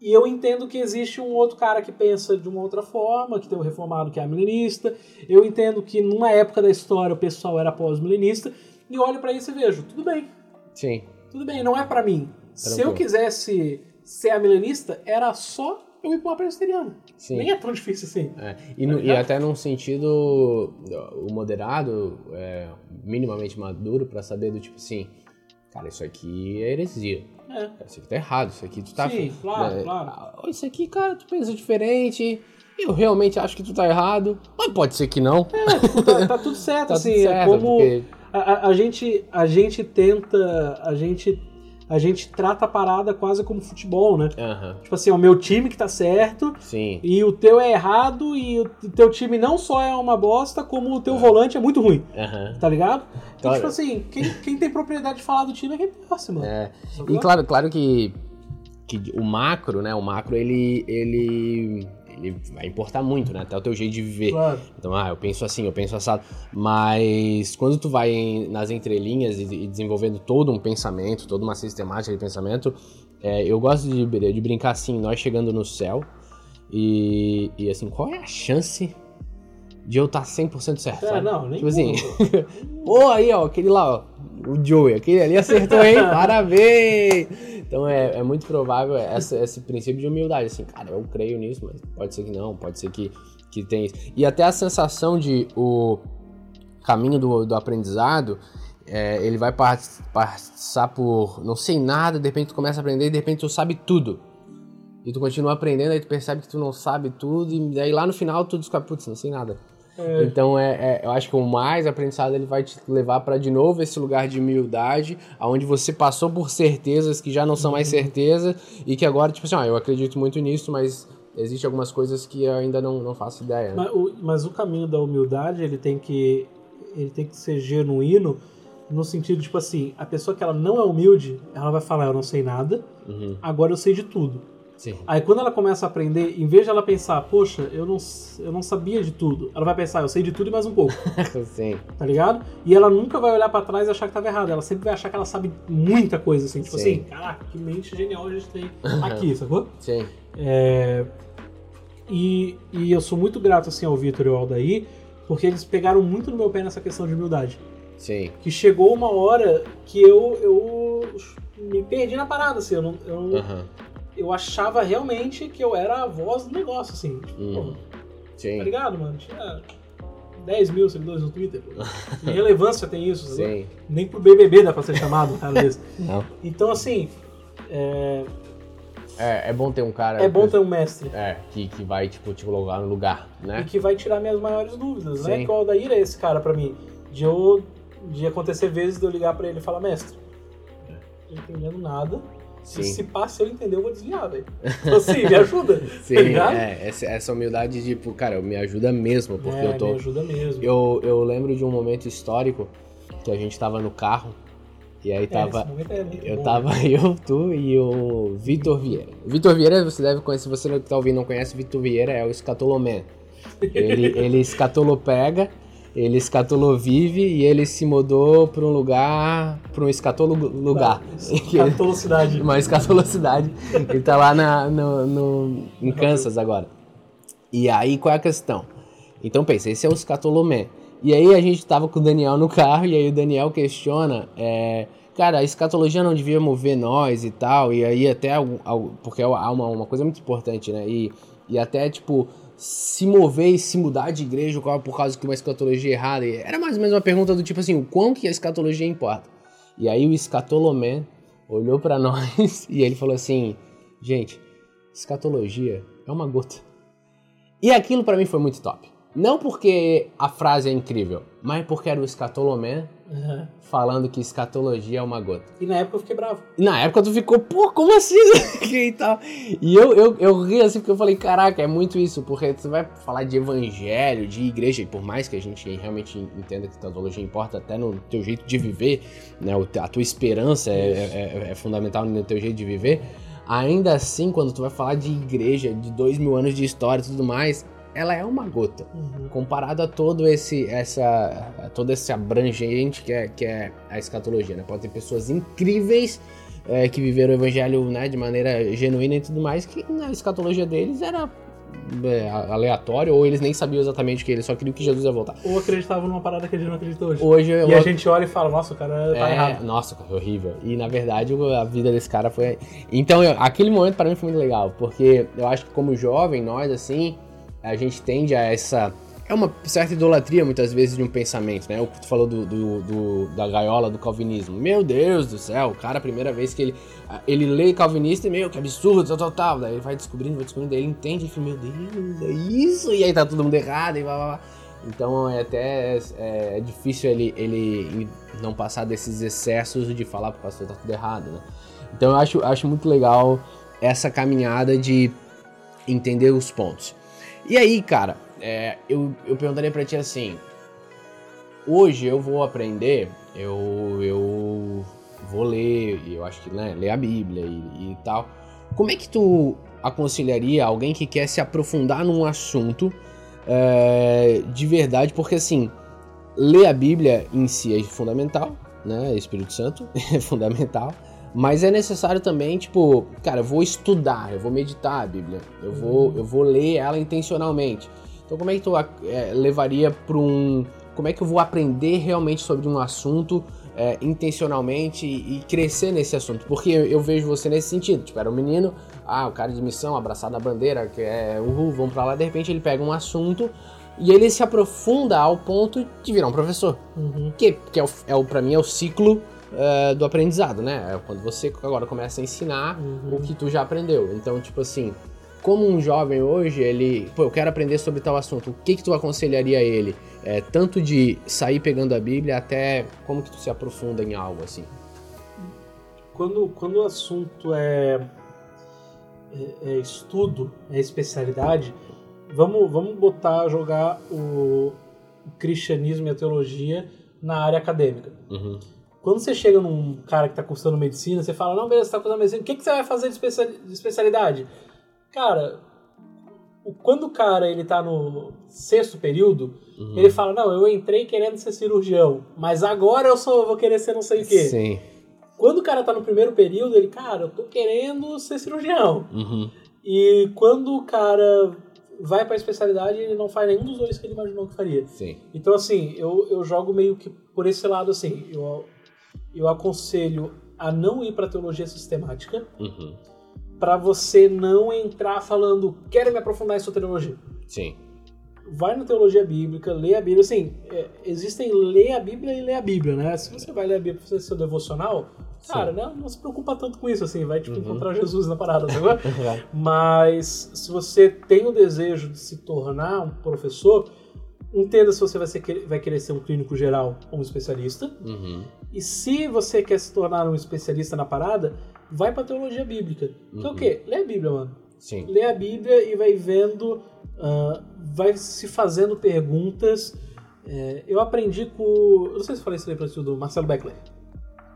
e eu entendo que existe um outro cara que pensa de uma outra forma, que tem o reformado que é milenista. Eu entendo que numa época da história o pessoal era pós-milenista. E olho pra isso e vejo, tudo bem, Sim. tudo bem, não é pra mim. Se Tranquilo. eu quisesse ser a milenista, era só eu ir pra uma presbiteriana. Sim. Nem é tão difícil assim. É, e, no- e até num sentido, o moderado, é, minimamente maduro, pra saber do tipo assim, cara, isso aqui é heresia. É. Isso aqui tá errado, isso aqui tu tá. Sim, claro, né, claro. ah, Isso aqui, cara, tu pensa diferente. Eu realmente acho que tu tá errado. Mas pode ser que não. Tipo, tá, tá tudo certo, Tá assim. tudo é certo, como porque- a, a- a gente, a gente tenta. A gente a gente trata a parada quase como futebol, né? Aham, Tipo assim, é o meu time que tá certo sim. e o teu é errado e o teu time não só é uma bosta, como o teu É. volante é muito ruim, Aham. tá ligado? Então, Claro. tipo assim, quem, quem tem propriedade de falar do time é quem torce, mano. É. Sacou? E claro, claro que, que o macro, né? O macro ele, ele, ele vai importar muito, né? Até o teu jeito de viver. Claro. Então, ah, eu penso assim, eu penso assado. Mas quando tu vai em- nas entrelinhas e, e desenvolvendo todo um pensamento, toda uma sistemática de pensamento, é, eu gosto de, de brincar assim, nós chegando no céu e, e assim, qual é a chance de eu estar 100% certo? É, sabe? não, nem Tipo assim, Pô, aí, ó, aquele lá, ó. O Joey, aquele ali acertou, hein? Parabéns! Então é, é muito provável essa- esse princípio de humildade, assim, cara, eu creio nisso, mas pode ser que não, pode ser que, que tenha isso. E até a sensação de o caminho do, do aprendizado, é, ele vai passar por não sei nada, de repente tu começa a aprender e de repente tu sabe tudo. E tu continua aprendendo, aí tu percebe que tu não sabe tudo, e daí lá no final tu descobre, putz, não sei nada. É. Então é, é- eu acho que o mais aprendizado ele vai te levar para de novo esse lugar de humildade, aonde você passou por certezas que já não são mais certeza e que agora tipo assim, ó, eu acredito muito nisso, mas existem algumas coisas que eu ainda não, não faço ideia. né? Mas o, mas o caminho da humildade, ele tem que ele tem que ser genuíno no sentido, tipo assim, a pessoa que ela não é humilde, ela vai falar, eu não sei nada, Uhum. agora eu sei de tudo. Sim. Aí quando ela começa a aprender, em vez de ela pensar, poxa, eu não, eu não sabia de tudo, ela vai pensar, eu sei de tudo e mais um pouco, Sim. tá ligado? E ela nunca vai olhar pra trás e achar que tava errado, ela sempre vai achar que ela sabe muita coisa, assim, tipo Sim. assim, caraca, que mente genial a gente tem aqui, sacou? Sim. É, e, e eu sou muito grato assim ao Vitor e ao Aldair, porque eles pegaram muito no meu pé nessa questão de humildade. Sim. Que chegou uma hora que eu, eu me perdi na parada, assim, eu, não, eu, Aham. Eu achava realmente que eu era a voz do negócio, assim. Tipo, Uhum. pô, tá Sim. ligado, mano? Tinha 10 mil seguidores no Twitter. Pô. Que relevância tem isso? sabe? Sim. Nem pro BBB dá pra ser chamado um cara desse. Não. Então, assim, é, É, é bom ter um cara. é bom ter um mestre. É, que, que vai, tipo, te colocar no lugar, e né? que vai tirar minhas maiores dúvidas, né? Sim. Que o Aldair é esse cara pra mim. De eu de acontecer vezes de eu ligar pra ele e falar, mestre, não tô entendendo nada. Sim. Se passa eu entender, eu vou desviar, velho. Então, assim, me ajuda. Sim, tá é, essa, essa humildade de, tipo, cara, me ajuda mesmo, porque É, eu tô. me ajuda mesmo. Eu, eu lembro de um momento histórico que a gente tava no carro e aí É, tava. é eu bom. tava eu, tu e o Vitor Vieira. Vitor Vieira, você deve conhecer, se você que tá ouvindo não conhece, Vitor Vieira é o escatolomé. Ele, ele escatolopega, ele escatolovive e ele se mudou pra um lugar, pra um escatolo lugar. Catolocidade. Uma escatolocidade. Ele tá lá na, no, no- em Kansas agora. E aí, qual é a questão? Então, pensa, esse é o escatolomé. E aí, a gente tava com o Daniel no carro, e aí o Daniel questiona, é, cara, a escatologia não devia mover nós e tal, e aí até, porque há uma, uma coisa muito importante, né? E, e até, tipo, se mover e se mudar de igreja qual- por causa que uma escatologia é errada. Era mais ou menos uma pergunta do tipo assim, o quão que a escatologia importa? E aí o escatolomé olhou pra nós e ele falou assim, gente, escatologia é uma gota. E aquilo pra mim foi muito top. Não porque a frase é incrível, mas porque era o escatolomé Uhum. falando que escatologia é uma gota. E na época eu fiquei bravo. E na época tu ficou, pô, como assim? e tal. E eu, eu, eu ri assim porque eu falei, caraca, é muito isso, porque tu vai falar de evangelho, de igreja, e por mais que a gente realmente entenda que teologia importa até no teu jeito de viver, né? A tua esperança é, é- é fundamental no teu jeito de viver. Ainda assim, quando tu vai falar de igreja, de dois mil anos de história e tudo mais, ela é uma gota Uhum. comparado a todo esse essa a todo esse abrangente que é, que é a escatologia, né? Pode ter pessoas incríveis é, que viveram o evangelho né, de maneira genuína e tudo mais, que na escatologia deles era é, aleatório, ou eles nem sabiam exatamente o que eles só queriam que Jesus ia voltar. Ou acreditava numa parada que a gente não acredita hoje. Hoje E a gente olha e fala, nossa, o cara tá é, errado. Nossa, cara, horrível. E na verdade a vida desse cara foi. Então, eu- aquele momento para mim foi muito legal, porque eu acho que como jovem, nós assim, a gente tende a essa. É uma certa idolatria muitas vezes de um pensamento, né? O que tu falou do, do- do- da gaiola do calvinismo. Meu Deus do céu, o cara, a primeira vez que ele, ele lê calvinista e meio que absurdo, tal, tal, tal. Daí ele vai descobrindo, vai descobrindo, daí ele entende e fala, meu Deus, é isso, e aí tá todo mundo errado e blá blá blá. Então é até é, é difícil ele, ele não passar desses excessos de falar pro pastor tá tudo errado, né? Então eu acho, acho muito legal essa caminhada de entender os pontos. E aí, cara, é, eu, eu perguntaria pra ti assim: hoje eu vou aprender, eu, eu vou ler, eu acho que né, ler a Bíblia e, e tal. Como é que tu aconselharia alguém que quer se aprofundar num assunto é, de verdade? Porque assim, ler a Bíblia em si é fundamental, né? Espírito Santo é fundamental. Mas é necessário também, tipo, cara, eu vou estudar, eu vou meditar a Bíblia, eu vou, eu vou ler ela intencionalmente. Então, como é que tu é, levaria para um. Como é que eu vou aprender realmente sobre um assunto é, intencionalmente e, e crescer nesse assunto? Porque eu, eu vejo você nesse sentido. Tipo, era um menino, ah, o cara de missão, abraçado à bandeira, que é uhul, vamos pra lá, de repente ele pega um assunto e ele se aprofunda ao ponto de virar um professor. Uhum. Que, que é, o, é o, pra mim, é o ciclo uh, do aprendizado, né? É quando você agora começa a ensinar Uhum. o que tu já aprendeu. Então, tipo assim, como um jovem hoje, ele, pô, eu quero aprender sobre tal assunto, o que que tu aconselharia a ele? É, tanto de sair pegando a Bíblia até como que tu se aprofunda em algo assim. Quando, quando o assunto é, é, é estudo, é especialidade, vamos, vamos botar, jogar o, o cristianismo e a teologia na área acadêmica. Uhum. Quando você chega num cara que está cursando medicina, você fala, não, beleza, você tá cursando medicina, o que, que você vai fazer de, especial- de especialidade? Cara, quando o cara ele tá no sexto período, Uhum. ele fala, não, eu entrei querendo ser cirurgião, mas agora eu sou, vou querer ser não sei o quê. Sim. Quando o cara tá no primeiro período, ele, cara, eu tô querendo ser cirurgião. Uhum. E quando o cara vai pra especialidade, ele não faz nenhum dos dois que ele imaginou que faria. Sim. Então, assim, eu, eu jogo meio que por esse lado, assim, eu, eu aconselho a não ir pra teologia sistemática, Uhum. pra você não entrar falando, quero me aprofundar em sua teologia. Sim. Vai na teologia bíblica, lê a Bíblia. Assim, é, existem ler a Bíblia e ler a Bíblia, né? Se você vai ler a Bíblia pra fazer seu devocional, cara, né, não se preocupa tanto com isso, assim, vai tipo, Uhum. encontrar Jesus na parada, sabe? Mas se você tem o desejo de se tornar um professor, entenda se você vai, ser, vai querer ser um clínico geral ou um especialista. Uhum. E se você quer se tornar um especialista na parada, vai pra teologia bíblica. Que é o Uhum. quê? Lê a Bíblia, mano. Sim. Lê a Bíblia e vai vendo, ah, vai se fazendo perguntas. É, eu aprendi com. Eu não sei se eu falei isso aí pra ti, do Marcelo Beckler.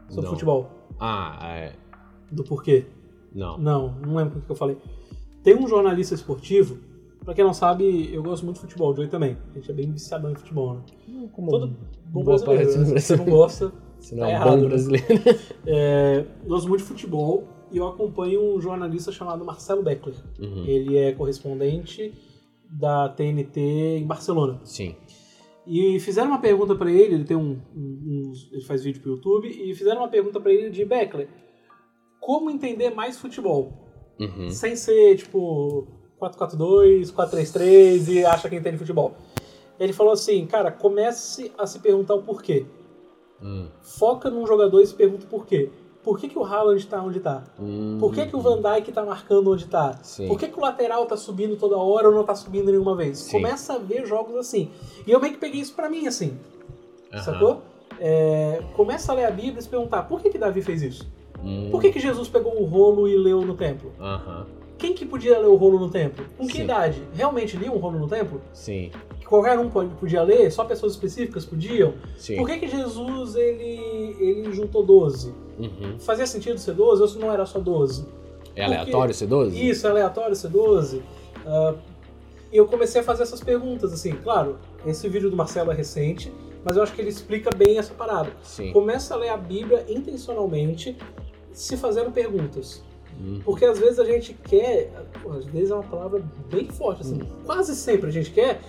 Sobre Não. futebol. Ah, é. Do porquê. Não. Não, não lembro o que eu falei. Tem um jornalista esportivo, pra quem não sabe, eu gosto muito de futebol, o Joey também. A gente é bem viciadão em futebol, né? Como Todo bom brasileiro, né? Se você não gosta, Se não tá é um bom né? brasileiro. é, gosto muito de futebol e eu acompanho um jornalista chamado Marcelo Beckler. Uhum. Ele é correspondente da TNT em Barcelona. Sim. E fizeram uma pergunta pra ele, ele tem um, um- uns- ele faz vídeo pro YouTube, e fizeram uma pergunta pra ele de Beckler. Como entender mais futebol? Uhum. Sem ser, tipo, 4-4-2, 4-3-3 e acha que entende futebol. Ele falou assim, cara, comece a se perguntar o porquê. Hum. Foca num jogador e se pergunta o porquê. Por que, que o Haaland tá onde tá? Hum. Por que, que o Van Dijk tá marcando onde tá? Sim. Por que, que o lateral tá subindo toda hora ou não tá subindo nenhuma vez? Sim. Começa a ver jogos assim. E eu meio que peguei isso pra mim, assim. Aham. Sacou? É, começa a ler a Bíblia e se perguntar por que, que Davi fez isso? Hum. Por que, que Jesus pegou o rolo e leu no templo? Aham. Quem que podia ler o rolo no templo? Com que Sim. idade? Realmente lia um rolo no templo? Sim. Que qualquer um podia ler? Só pessoas específicas podiam? Sim. Por que, que Jesus ele, ele juntou 12? Uhum. Fazia sentido ser 12 ou se não era só 12? É aleatório ser 12? Isso, é aleatório ser 12? Ah, E eu comecei a fazer essas perguntas, assim, claro, esse vídeo do Marcelo é recente, mas eu acho que ele explica bem essa parada. Sim. Começa a ler a Bíblia intencionalmente, se fazendo perguntas. Hum. Porque às vezes a gente quer, às vezes é uma palavra bem forte, assim, quase sempre a gente quer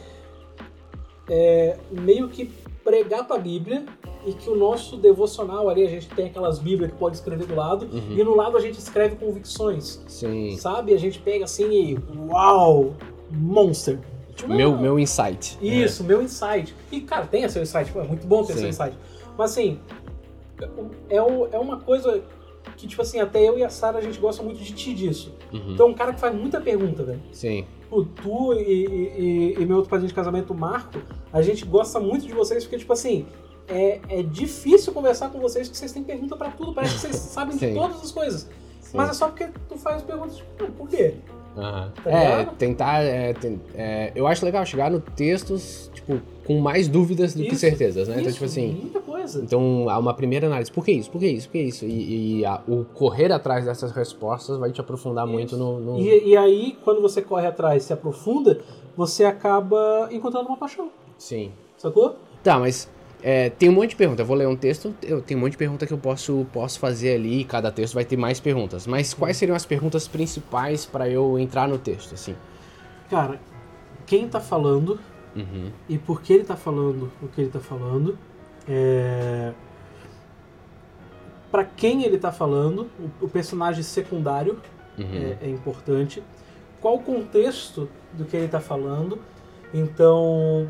é, meio que pregar pra Bíblia e que o nosso devocional ali, a gente tem aquelas Bíblias que pode escrever do lado, Uhum. e no lado a gente escreve convicções. Sim. Sabe? A gente pega assim e. Uau! Monster! Tipo, Meu, não, meu insight. Isso, meu insight. E, cara, tem seu insight, é muito bom ter Sim. seu insight. Mas assim, é, é uma coisa que, tipo assim, até eu e a Sara a gente gosta muito de ti disso. É. Uhum. Então, um cara que faz muita pergunta, velho. Sim. Pô, tu e, e- e- meu outro padrinho de casamento, Marco, a gente gosta muito de vocês porque, tipo assim, é, é difícil conversar com vocês porque vocês têm pergunta pra tudo, parece que vocês sabem de todas as coisas. Sim. Mas é só porque tu faz perguntas tipo, "Ah, por quê? Tá é, tentar. é, ten- é, eu acho legal chegar no textos, tipo, com mais dúvidas do que Isso, certezas, né? Então, Isso, tipo assim. Muita coisa. Então, há uma primeira análise. Por que isso? Por que isso? Por que isso? E, e a- o correr atrás dessas respostas vai te aprofundar muito no. no- E, e aí, quando você corre atrás e se aprofunda, você acaba encontrando uma paixão. Sim. Sacou? Tá, mas é, tem um monte de pergunta. Eu vou ler um texto, eu tenho um monte de pergunta que eu posso, posso fazer ali. e Cada texto vai ter mais perguntas. Mas quais seriam as perguntas principais para eu entrar no texto, assim? Cara, quem tá falando Uhum. e por que ele tá falando o que ele tá falando. É... Para quem ele tá falando, o, o personagem secundário Uhum. é, é importante. Qual o contexto do que ele tá falando? Então,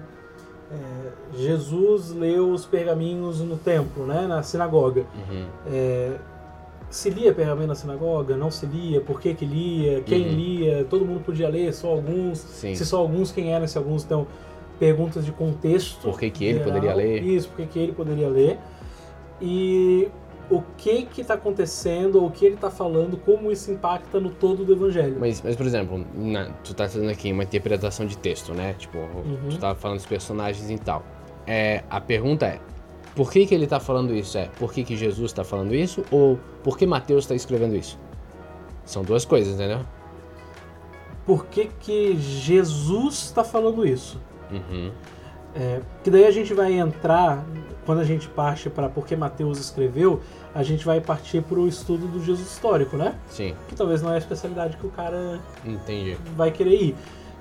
é, Jesus leu os pergaminhos no templo, né, na sinagoga. Uhum. É, se lia pergaminho na sinagoga? Não se lia? Por que que lia? Quem Uhum. lia? Todo mundo podia ler? Só alguns? Sim. Se só alguns, quem eram se alguns? Então, perguntas de contexto. Por que que ele geral. poderia ler? Isso, por que que ele poderia ler. E o que que tá acontecendo, o que ele tá falando, como isso impacta no todo do evangelho. Mas, mas, por exemplo, na- tu tá fazendo aqui uma interpretação de texto, né? Tipo, Uhum. tu tá falando dos personagens e tal. É, a pergunta é, por que que ele tá falando isso? É, por que que Jesus tá falando isso? Ou por que Mateus tá escrevendo isso? São duas coisas, entendeu? Por que que Jesus está falando isso? Uhum. É, que daí a gente vai entrar, quando a gente parte para por que Mateus escreveu, a gente vai partir para o estudo do Jesus histórico, né? Sim, Que talvez não é a especialidade que o cara entendi. vai querer ir.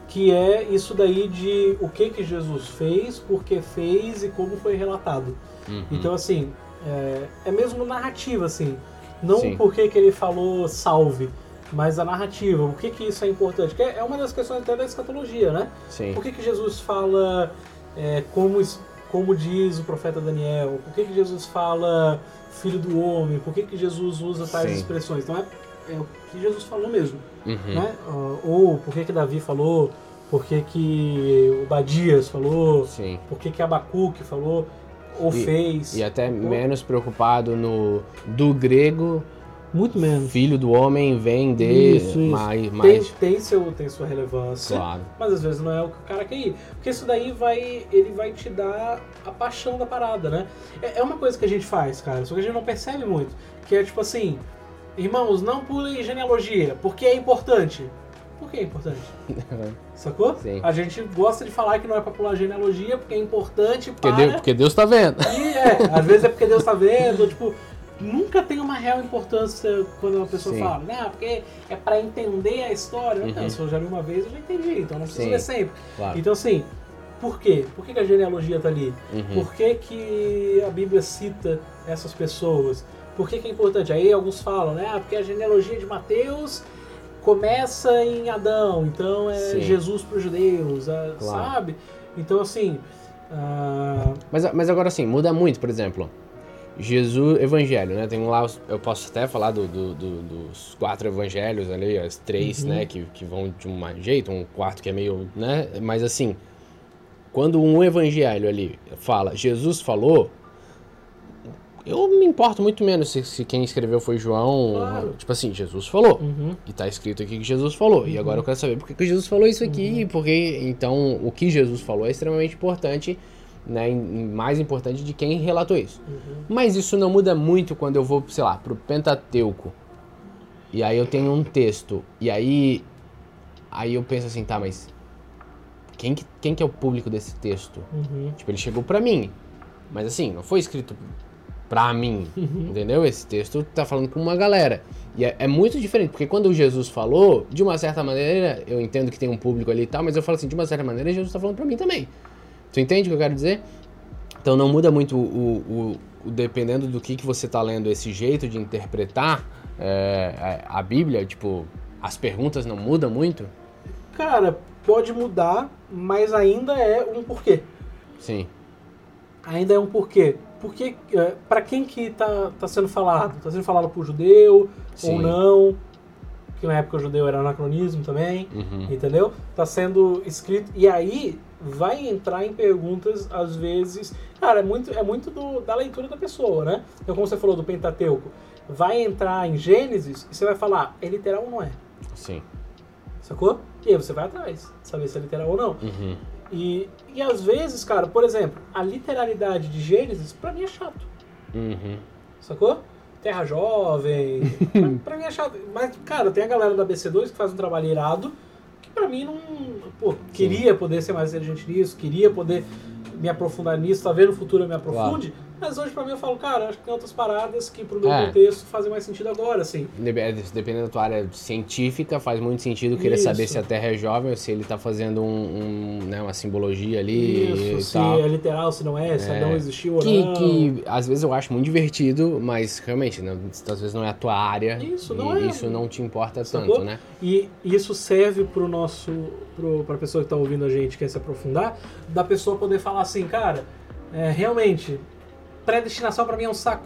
Que é isso daí de o que que Jesus fez, por que fez e como foi relatado. Uhum. Então, assim, é, é mesmo narrativa, assim. Não Sim. por que ele falou salve, mas a narrativa. Por que que isso é importante? Que é uma das questões até da escatologia, né? Sim, Por que, que Jesus fala é, como, como diz o profeta Daniel? Por que, que Jesus fala filho do homem? Por que, que Jesus usa tais Sim. expressões? Então é, é o que Jesus falou mesmo. Uhum. Né? Ou por que, que Davi falou? Por que, que o Badias falou? sim. Por que, que Abacuque falou? Ou E- fez? E até Ou- menos preocupado no do grego, Muito menos. filho do homem vem de Isso, isso. mais, Tem, mais tem, seu, tem sua relevância. claro. Mas às vezes não é o que o cara quer ir. Porque isso daí vai. Ele vai te dar a paixão da parada, né? É, é uma coisa que a gente faz, cara, só que a gente não percebe muito. Que é tipo assim, irmãos, não pulem genealogia, porque é importante. Por que é importante? Sacou? Sim. A gente gosta de falar que não é pra pular genealogia, porque é importante Porque para... Deus, porque Deus tá vendo. E é, às vezes é porque Deus tá vendo, tipo, nunca tem uma real importância quando uma pessoa Sim. fala, não, porque é pra entender a história. Uhum. Não, se eu já li uma vez, eu já entendi, então não preciso Sim. ler sempre. Claro. Então, assim, por quê? Por que, que a genealogia tá ali? Uhum. Por que, que a Bíblia cita essas pessoas? Por que, que é importante? Aí alguns falam, né? Ah, porque a genealogia de Mateus começa em Adão, então é Sim. Jesus para os judeus, ah, Claro. sabe? Então, assim. ah, Mas, mas agora sim, muda muito, por exemplo. Jesus, evangelho, né? Tem um lá, eu posso até falar do, do- do- dos quatro evangelhos ali, as três, Uhum. né, que, que vão de um jeito, um quarto que é meio, né? Mas assim, quando um evangelho ali fala, Jesus falou, eu me importo muito menos se, se quem escreveu foi João. Claro. Tipo assim, Jesus falou. uhum. E tá escrito aqui que Jesus falou. E agora eu quero saber por que que Jesus falou isso aqui. Porque, então, o que Jesus falou é extremamente importante, né? Mais importante de quem relatou isso. Mas isso não muda muito quando eu vou, sei lá, pro Pentateuco. E aí eu tenho um texto. E aí. Aí eu penso assim, tá, mas. Quem que, quem que é o público desse texto? Uhum. Tipo, ele chegou pra mim. Mas assim, não foi escrito pra mim. Entendeu? Esse texto tá falando com uma galera. E é, é muito diferente, porque quando Jesus falou, de uma certa maneira, eu entendo que tem um público ali e tal, mas eu falo assim, de uma certa maneira, Jesus tá falando pra mim também. Tu entende o que eu quero dizer? Então não muda muito o, o- o- dependendo do que, que você tá lendo, esse jeito de interpretar é, a Bíblia, tipo, as perguntas não mudam muito? Cara, pode mudar, mas ainda é um porquê. Sim. Ainda é um porquê. Porque, é, pra quem que tá, tá sendo falado? Tá sendo falado pro judeu Sim. ou não? Que na época o judeu era anacronismo também, Uhum. entendeu? Tá sendo escrito. E aí, vai entrar em perguntas, às vezes. Cara, é muito, é muito do- da leitura da pessoa, né? Então, como você falou do Pentateuco, vai entrar em Gênesis e você vai falar, é literal ou não é? Sim. Sacou? E aí você vai atrás, saber se é literal ou não. Uhum. E, e às vezes, cara, por exemplo, a literalidade de Gênesis, pra mim é chato. Uhum. Sacou? Terra Jovem. pra, pra mim é chato. Mas, cara, tem a galera da BC2 que faz um trabalho irado, pra mim não. Pô, queria poder ser mais inteligente nisso, queria poder me aprofundar nisso, talvez no futuro eu me aprofunde. Mas hoje pra mim eu falo, cara, acho que tem outras paradas que pro meu É. contexto fazem mais sentido agora, assim. Dep- Dependendo da tua área científica, faz muito sentido querer Isso. saber se a Terra é jovem ou se ele tá fazendo um, um, né, uma simbologia ali Isso, se tal. é literal, se não é, se É. Adão existiu ou Que, não. que às vezes eu acho muito divertido, mas realmente, não, às vezes não é a tua área. Isso, não é. Isso não te importa Sacou? tanto, né? E isso serve pro nosso. Pro, pra pessoa que tá ouvindo a gente quer se aprofundar, da pessoa poder falar assim, cara, é, realmente, predestinação pra mim é um saco.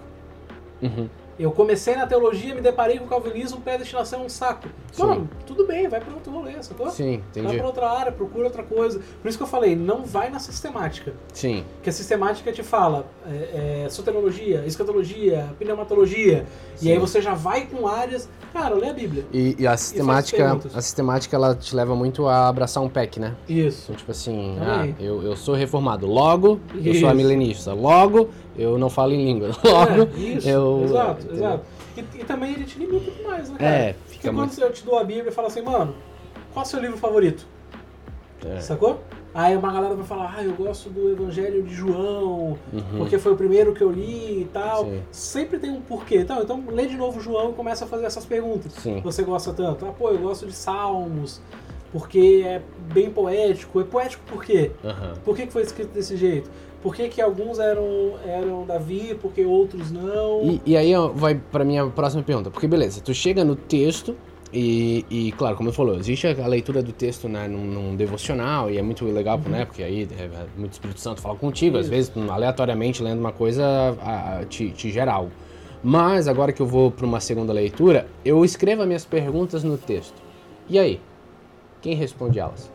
Uhum. Eu comecei na teologia, me deparei com o calvinismo, predestinação é um saco. Mano, tudo bem, vai pra outro rolê, sacou? Sim, Vai entendi. pra outra área, procura outra coisa. Por isso que eu falei, não vai na sistemática. Sim. Porque a sistemática te fala é, é, soteriologia, escatologia, pneumatologia. Sim. E aí você já vai com áreas. Cara, lê a Bíblia. E, e a sistemática, perguntas. a sistemática ela te leva muito a abraçar um pack, né? Isso. Então, tipo assim, Também. ah, eu, eu sou reformado, logo eu Isso. sou amilenista, logo eu não falo em língua, logo É, isso, eu. exato, exato. E, e também ele te limita demais, né, cara? É, Porque fica quando muito. eu te dou a Bíblia e falo assim, mano, qual é o seu livro favorito? É. Sacou? Aí uma galera vai falar, ah, eu gosto do Evangelho de João, Uhum. porque foi o primeiro que eu li e tal. Sim. Sempre tem um porquê. Então, então lê de novo João e começa a fazer essas perguntas. Sim. Você gosta tanto? Ah, pô, eu gosto de Salmos, porque é bem poético. É poético por quê? Aham. Por que, que foi escrito desse jeito? Por que, que alguns eram, eram Davi, porque outros não? E, e aí vai pra minha próxima pergunta. Porque beleza, tu chega no texto e, e, claro, como eu falou, existe a leitura do texto né, num, num devocional e é muito legal, né? Porque aí é, é muito Espírito Santo fala contigo, às Isso. vezes aleatoriamente lendo uma coisa a- a- te, te gera algo. Mas agora que eu vou pra uma segunda leitura, eu escrevo as minhas perguntas no texto. E aí? Quem responde elas?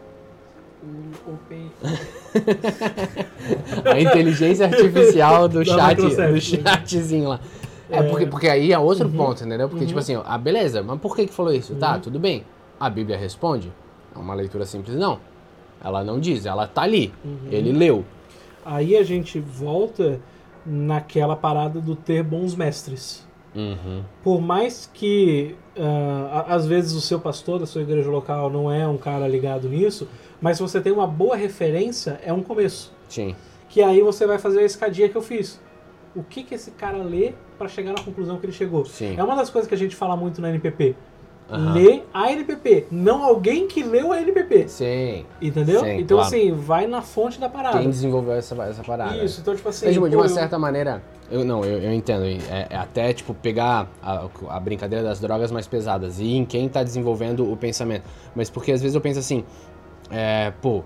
O Open- A inteligência artificial do chat, do chatzinho lá. É, porque, porque aí é outro ponto, entendeu? Porque, tipo assim, ah, beleza, mas por que que falou isso? Tá, tudo bem. A Bíblia responde? É uma leitura simples, não. Ela não diz, ela tá ali. Ele leu. Aí a gente volta naquela parada do ter bons mestres. Uhum. Por mais que a- às vezes o seu pastor da sua igreja local não é um cara ligado nisso, mas se você tem uma boa referência, é um começo. Sim. Que aí você vai fazer a escadinha que eu fiz. O que, que esse cara lê pra chegar na conclusão que ele chegou? Sim. É uma das coisas que a gente fala muito na NPP. Aham. Lê a NPP, não alguém que leu a NPP. Sim. Entendeu? Sim, então, claro. assim, vai na fonte da parada. Quem desenvolveu essa, essa parada? Isso, então, tipo assim. Mas, de uma- de pô, uma eu- certa maneira, eu não, eu, eu entendo. É, é até tipo pegar a, a brincadeira das drogas mais pesadas e em quem tá desenvolvendo o pensamento. Mas porque às vezes eu penso assim, é, pô,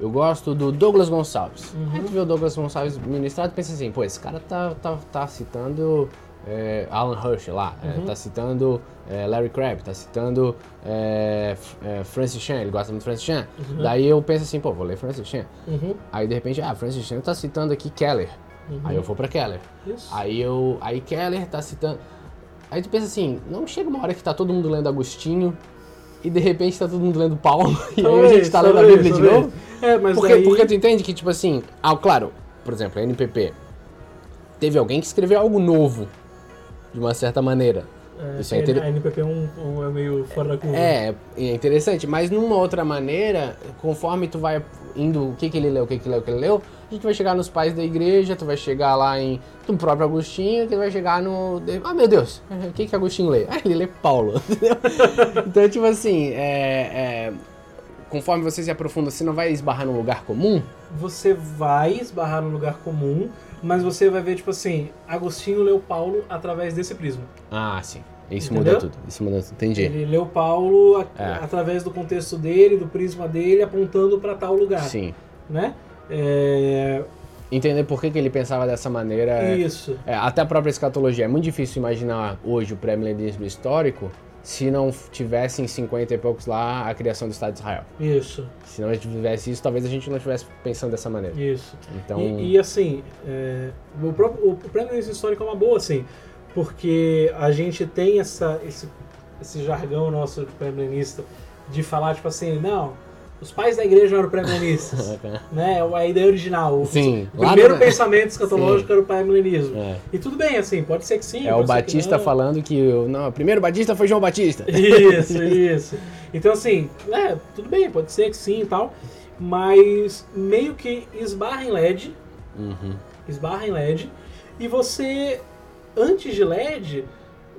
eu gosto do Douglas Gonçalves. Uhum. Aí tu vê o Douglas Gonçalves ministrado e pensa assim, pô, esse cara tá, tá, tá citando é, Alan Hirsch lá, é, Uhum. tá citando é, Larry Crabb, tá citando é, Francis Chan, ele gosta muito de Francis Chan. Daí eu penso assim, pô, vou ler Francis Chan. Uhum, Aí de repente, ah, Francis Chan tá citando aqui Keller. uhum. Aí eu vou pra Keller. Isso. Aí eu. Aí Keller tá citando. Aí tu pensa assim, não chega uma hora que tá todo mundo lendo Agostinho e de repente tá todo mundo lendo Paulo e aí a gente tá lendo a Bíblia de novo? É, mas Porque, daí... porque tu entende que, tipo assim, ah, claro, por exemplo, NPP. Teve alguém que escreveu algo novo, de uma certa maneira. É, Isso é inter- A NPP é, meio fora da curva. É, é interessante, mas numa outra maneira, conforme tu vai indo, o que que ele leu, o que que ele leu, o que ele leu, a gente vai chegar nos pais da igreja, tu vai chegar lá em no próprio Agostinho, que vai chegar no... Ah, meu Deus, o que que Agostinho lê? Ah, ele lê Paulo, entendeu? então, tipo assim, é, é, conforme você se aprofunda, você não vai esbarrar num lugar comum? Você vai esbarrar no lugar comum, mas você vai ver, tipo assim, Agostinho leu Paulo através desse prisma. Ah, sim. Isso Entendeu? muda tudo, isso muda tudo, entendi. Ele leu Paulo a- É. através do contexto dele, do prisma dele, apontando pra tal lugar, Sim. né? É, Entender por que que ele pensava dessa maneira... é- Isso. É, até a própria escatologia. É muito difícil imaginar hoje o pré-milenismo histórico se não tivesse em 50 e poucos lá a criação do Estado de Israel. Isso, Se não tivesse isso, talvez a gente não estivesse pensando dessa maneira. isso. Então, E, e, assim, é, o, próprio, o prêmio histórico é uma boa, assim, porque a gente tem essa, esse, esse jargão nosso pré-milenista de falar, tipo assim, não, os pais da igreja eram pré-milenistas, né? A ideia original. O- Sim, O primeiro no- pensamento escatológico Sim. era o pré-milenismo. É. E tudo bem, assim, pode ser que sim. é o que Batista não. falando que o, não, o primeiro Batista foi João Batista. Isso, isso. Então, assim, é, tudo bem, pode ser que sim e tal, mas meio que esbarra em LED, Uhum. esbarra em LED, e você, antes de LED,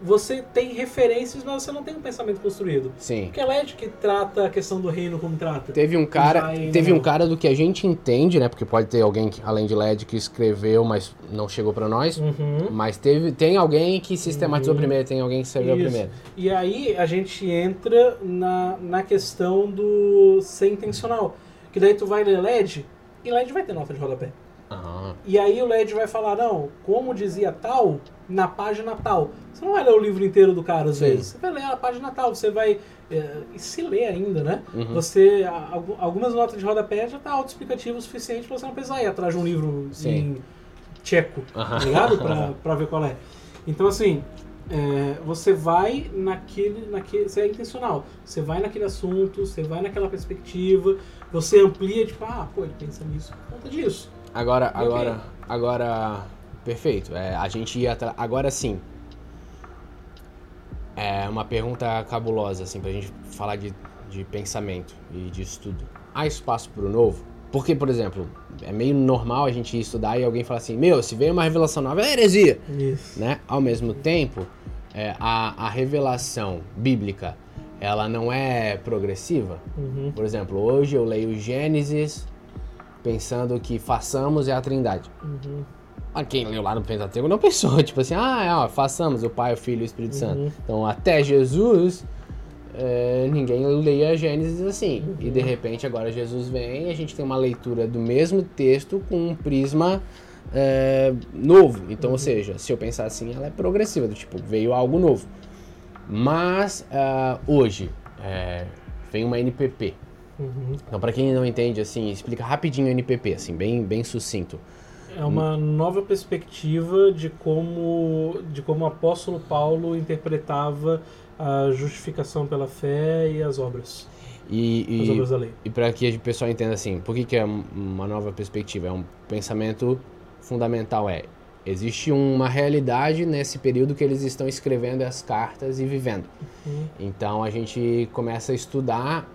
você tem referências, mas você não tem um pensamento construído. Sim. Porque é LED que trata a questão do reino como trata. Teve um cara, vai, teve um cara do que a gente entende, né? Porque pode ter alguém que, além de LED que escreveu, mas não chegou pra nós. Uhum. Mas teve, tem alguém que sistematizou Uhum. primeiro, tem alguém que escreveu Isso. primeiro. E aí a gente entra na, na questão do ser intencional. Que daí tu vai ler LED e LED vai ter nota de rodapé. Ah, E aí o LED vai falar, não, como dizia tal, na página tal. Você não vai ler o livro inteiro do cara, às Sim. vezes. Você vai ler a página tal, você vai. é, e se ler ainda, né? Uhum. Você. algumas notas de rodapé já tá autoexplicativo o suficiente pra você não precisar ir atrás de um livro Sim. em tcheco, tá ligado? Pra, pra ver qual é. Então assim. é, você vai naquele, naquele. Você é intencional. Você vai naquele assunto, você vai naquela perspectiva, você amplia, tipo, ah, pô, ele pensa nisso por conta disso. agora, Ok. agora, agora, perfeito. É, a gente ia atra- agora sim. É uma pergunta cabulosa, assim, pra gente falar de, de pensamento e de estudo. Há espaço pro novo? Porque, por exemplo, é meio normal a gente estudar e alguém falar assim, meu, se veio uma revelação nova, é heresia. Isso. né? Ao mesmo tempo, é, a, a revelação bíblica, ela não é progressiva. Uhum. Por exemplo, hoje eu leio Gênesis pensando que façamos é a trindade. Uhum. Mas quem leu lá no Pentateuco não pensou, tipo assim, ah, é, ó, façamos o Pai, o Filho e o Espírito Santo. Uhum. Então, até Jesus, é, ninguém leia Gênesis assim. E de repente, agora Jesus vem e a gente tem uma leitura do mesmo texto com um prisma é, novo. Então, ou seja, se eu pensar assim, ela é progressiva, do tipo, veio algo novo. Mas, ah, hoje, é, vem uma NPP. Uhum. Então, para quem não entende, assim, explica rapidinho o NPP, assim, bem, bem sucinto. É uma nova perspectiva de como, de como o apóstolo Paulo interpretava a justificação pela fé e as obras, E, as e, obras da lei. e para que o pessoal entenda assim, por que, que é um- uma nova perspectiva? É um pensamento fundamental, é existe uma realidade nesse período que eles estão escrevendo as cartas e vivendo. Uhum. Então a gente começa a estudar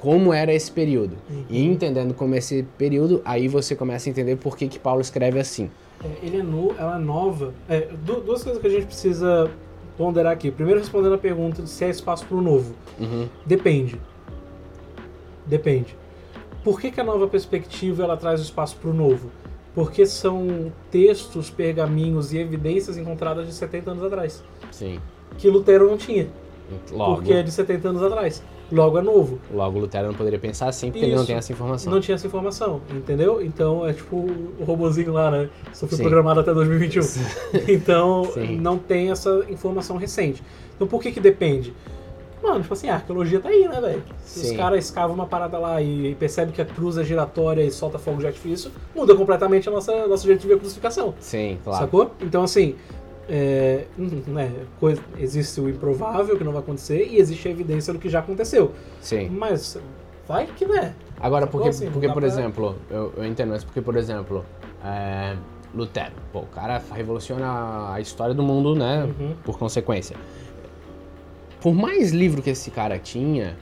como era esse período. E entendendo como é esse período, aí você começa a entender por que, que Paulo escreve assim. É, ele é no, ela é nova. É, du- duas coisas que a gente precisa ponderar aqui. Primeiro, respondendo a pergunta de se há espaço para o novo. Uhum. Depende. Depende. Por que, que a nova perspectiva ela traz o espaço para o novo? Porque são textos, pergaminhos e evidências encontradas de 70 anos atrás. Sim. Que Lutero não tinha. Logo, Porque é de 70 anos atrás. Logo é novo. logo Lutero não poderia pensar assim porque ele não Isso. tem essa informação. Não tinha essa informação, entendeu? Então é tipo o robozinho lá, né? Só foi Sim. programado até 2021. então Sim. não tem essa informação recente. Então por que que depende? Mano, tipo assim, a arqueologia tá aí, né, velho? Se os caras escavam uma parada lá e percebem que a cruz é giratória e solta fogo de artifício, muda completamente a nossa, nosso jeito de ver a crucificação. Sim, claro. Sacou? Então, assim, é, né, coisa- existe o improvável que não vai acontecer e existe a evidência do que já aconteceu. Sim. Mas vai que né? Agora, porque, Assim, porque por pra- exemplo, eu, eu entendo, mas porque, por exemplo, é, Lutero, pô, o cara revoluciona a história do mundo, né, Uhum. por consequência. Por mais livro que esse cara tinha,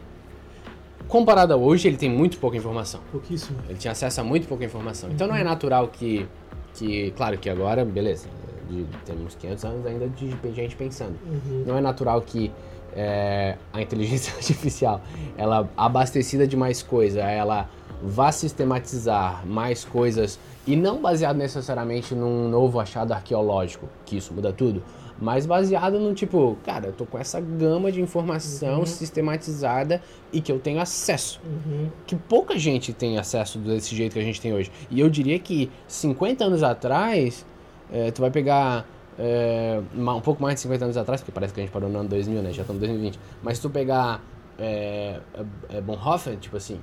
comparado a hoje, ele tem muito pouca informação. Pouquíssimo. Ele tinha acesso a muito pouca informação. Então não é natural que, que claro que agora, beleza, de, temos 500 anos ainda de gente pensando. Uhum. Não é natural que é, a inteligência artificial, ela abastecida de mais coisa, ela vá sistematizar mais coisas e não baseado necessariamente num novo achado arqueológico, que isso muda tudo, mas baseado no tipo, cara, eu tô com essa gama de informação sistematizada e que eu tenho acesso Uhum. que pouca gente tem acesso desse jeito que a gente tem hoje. E eu diria que 50 anos atrás, eh, tu vai pegar é, um pouco mais de 50 anos atrás, porque parece que a gente parou no ano 2000, né? Já estamos em 2020. Mas se tu pegar é, é, Bonhoeffer, tipo assim,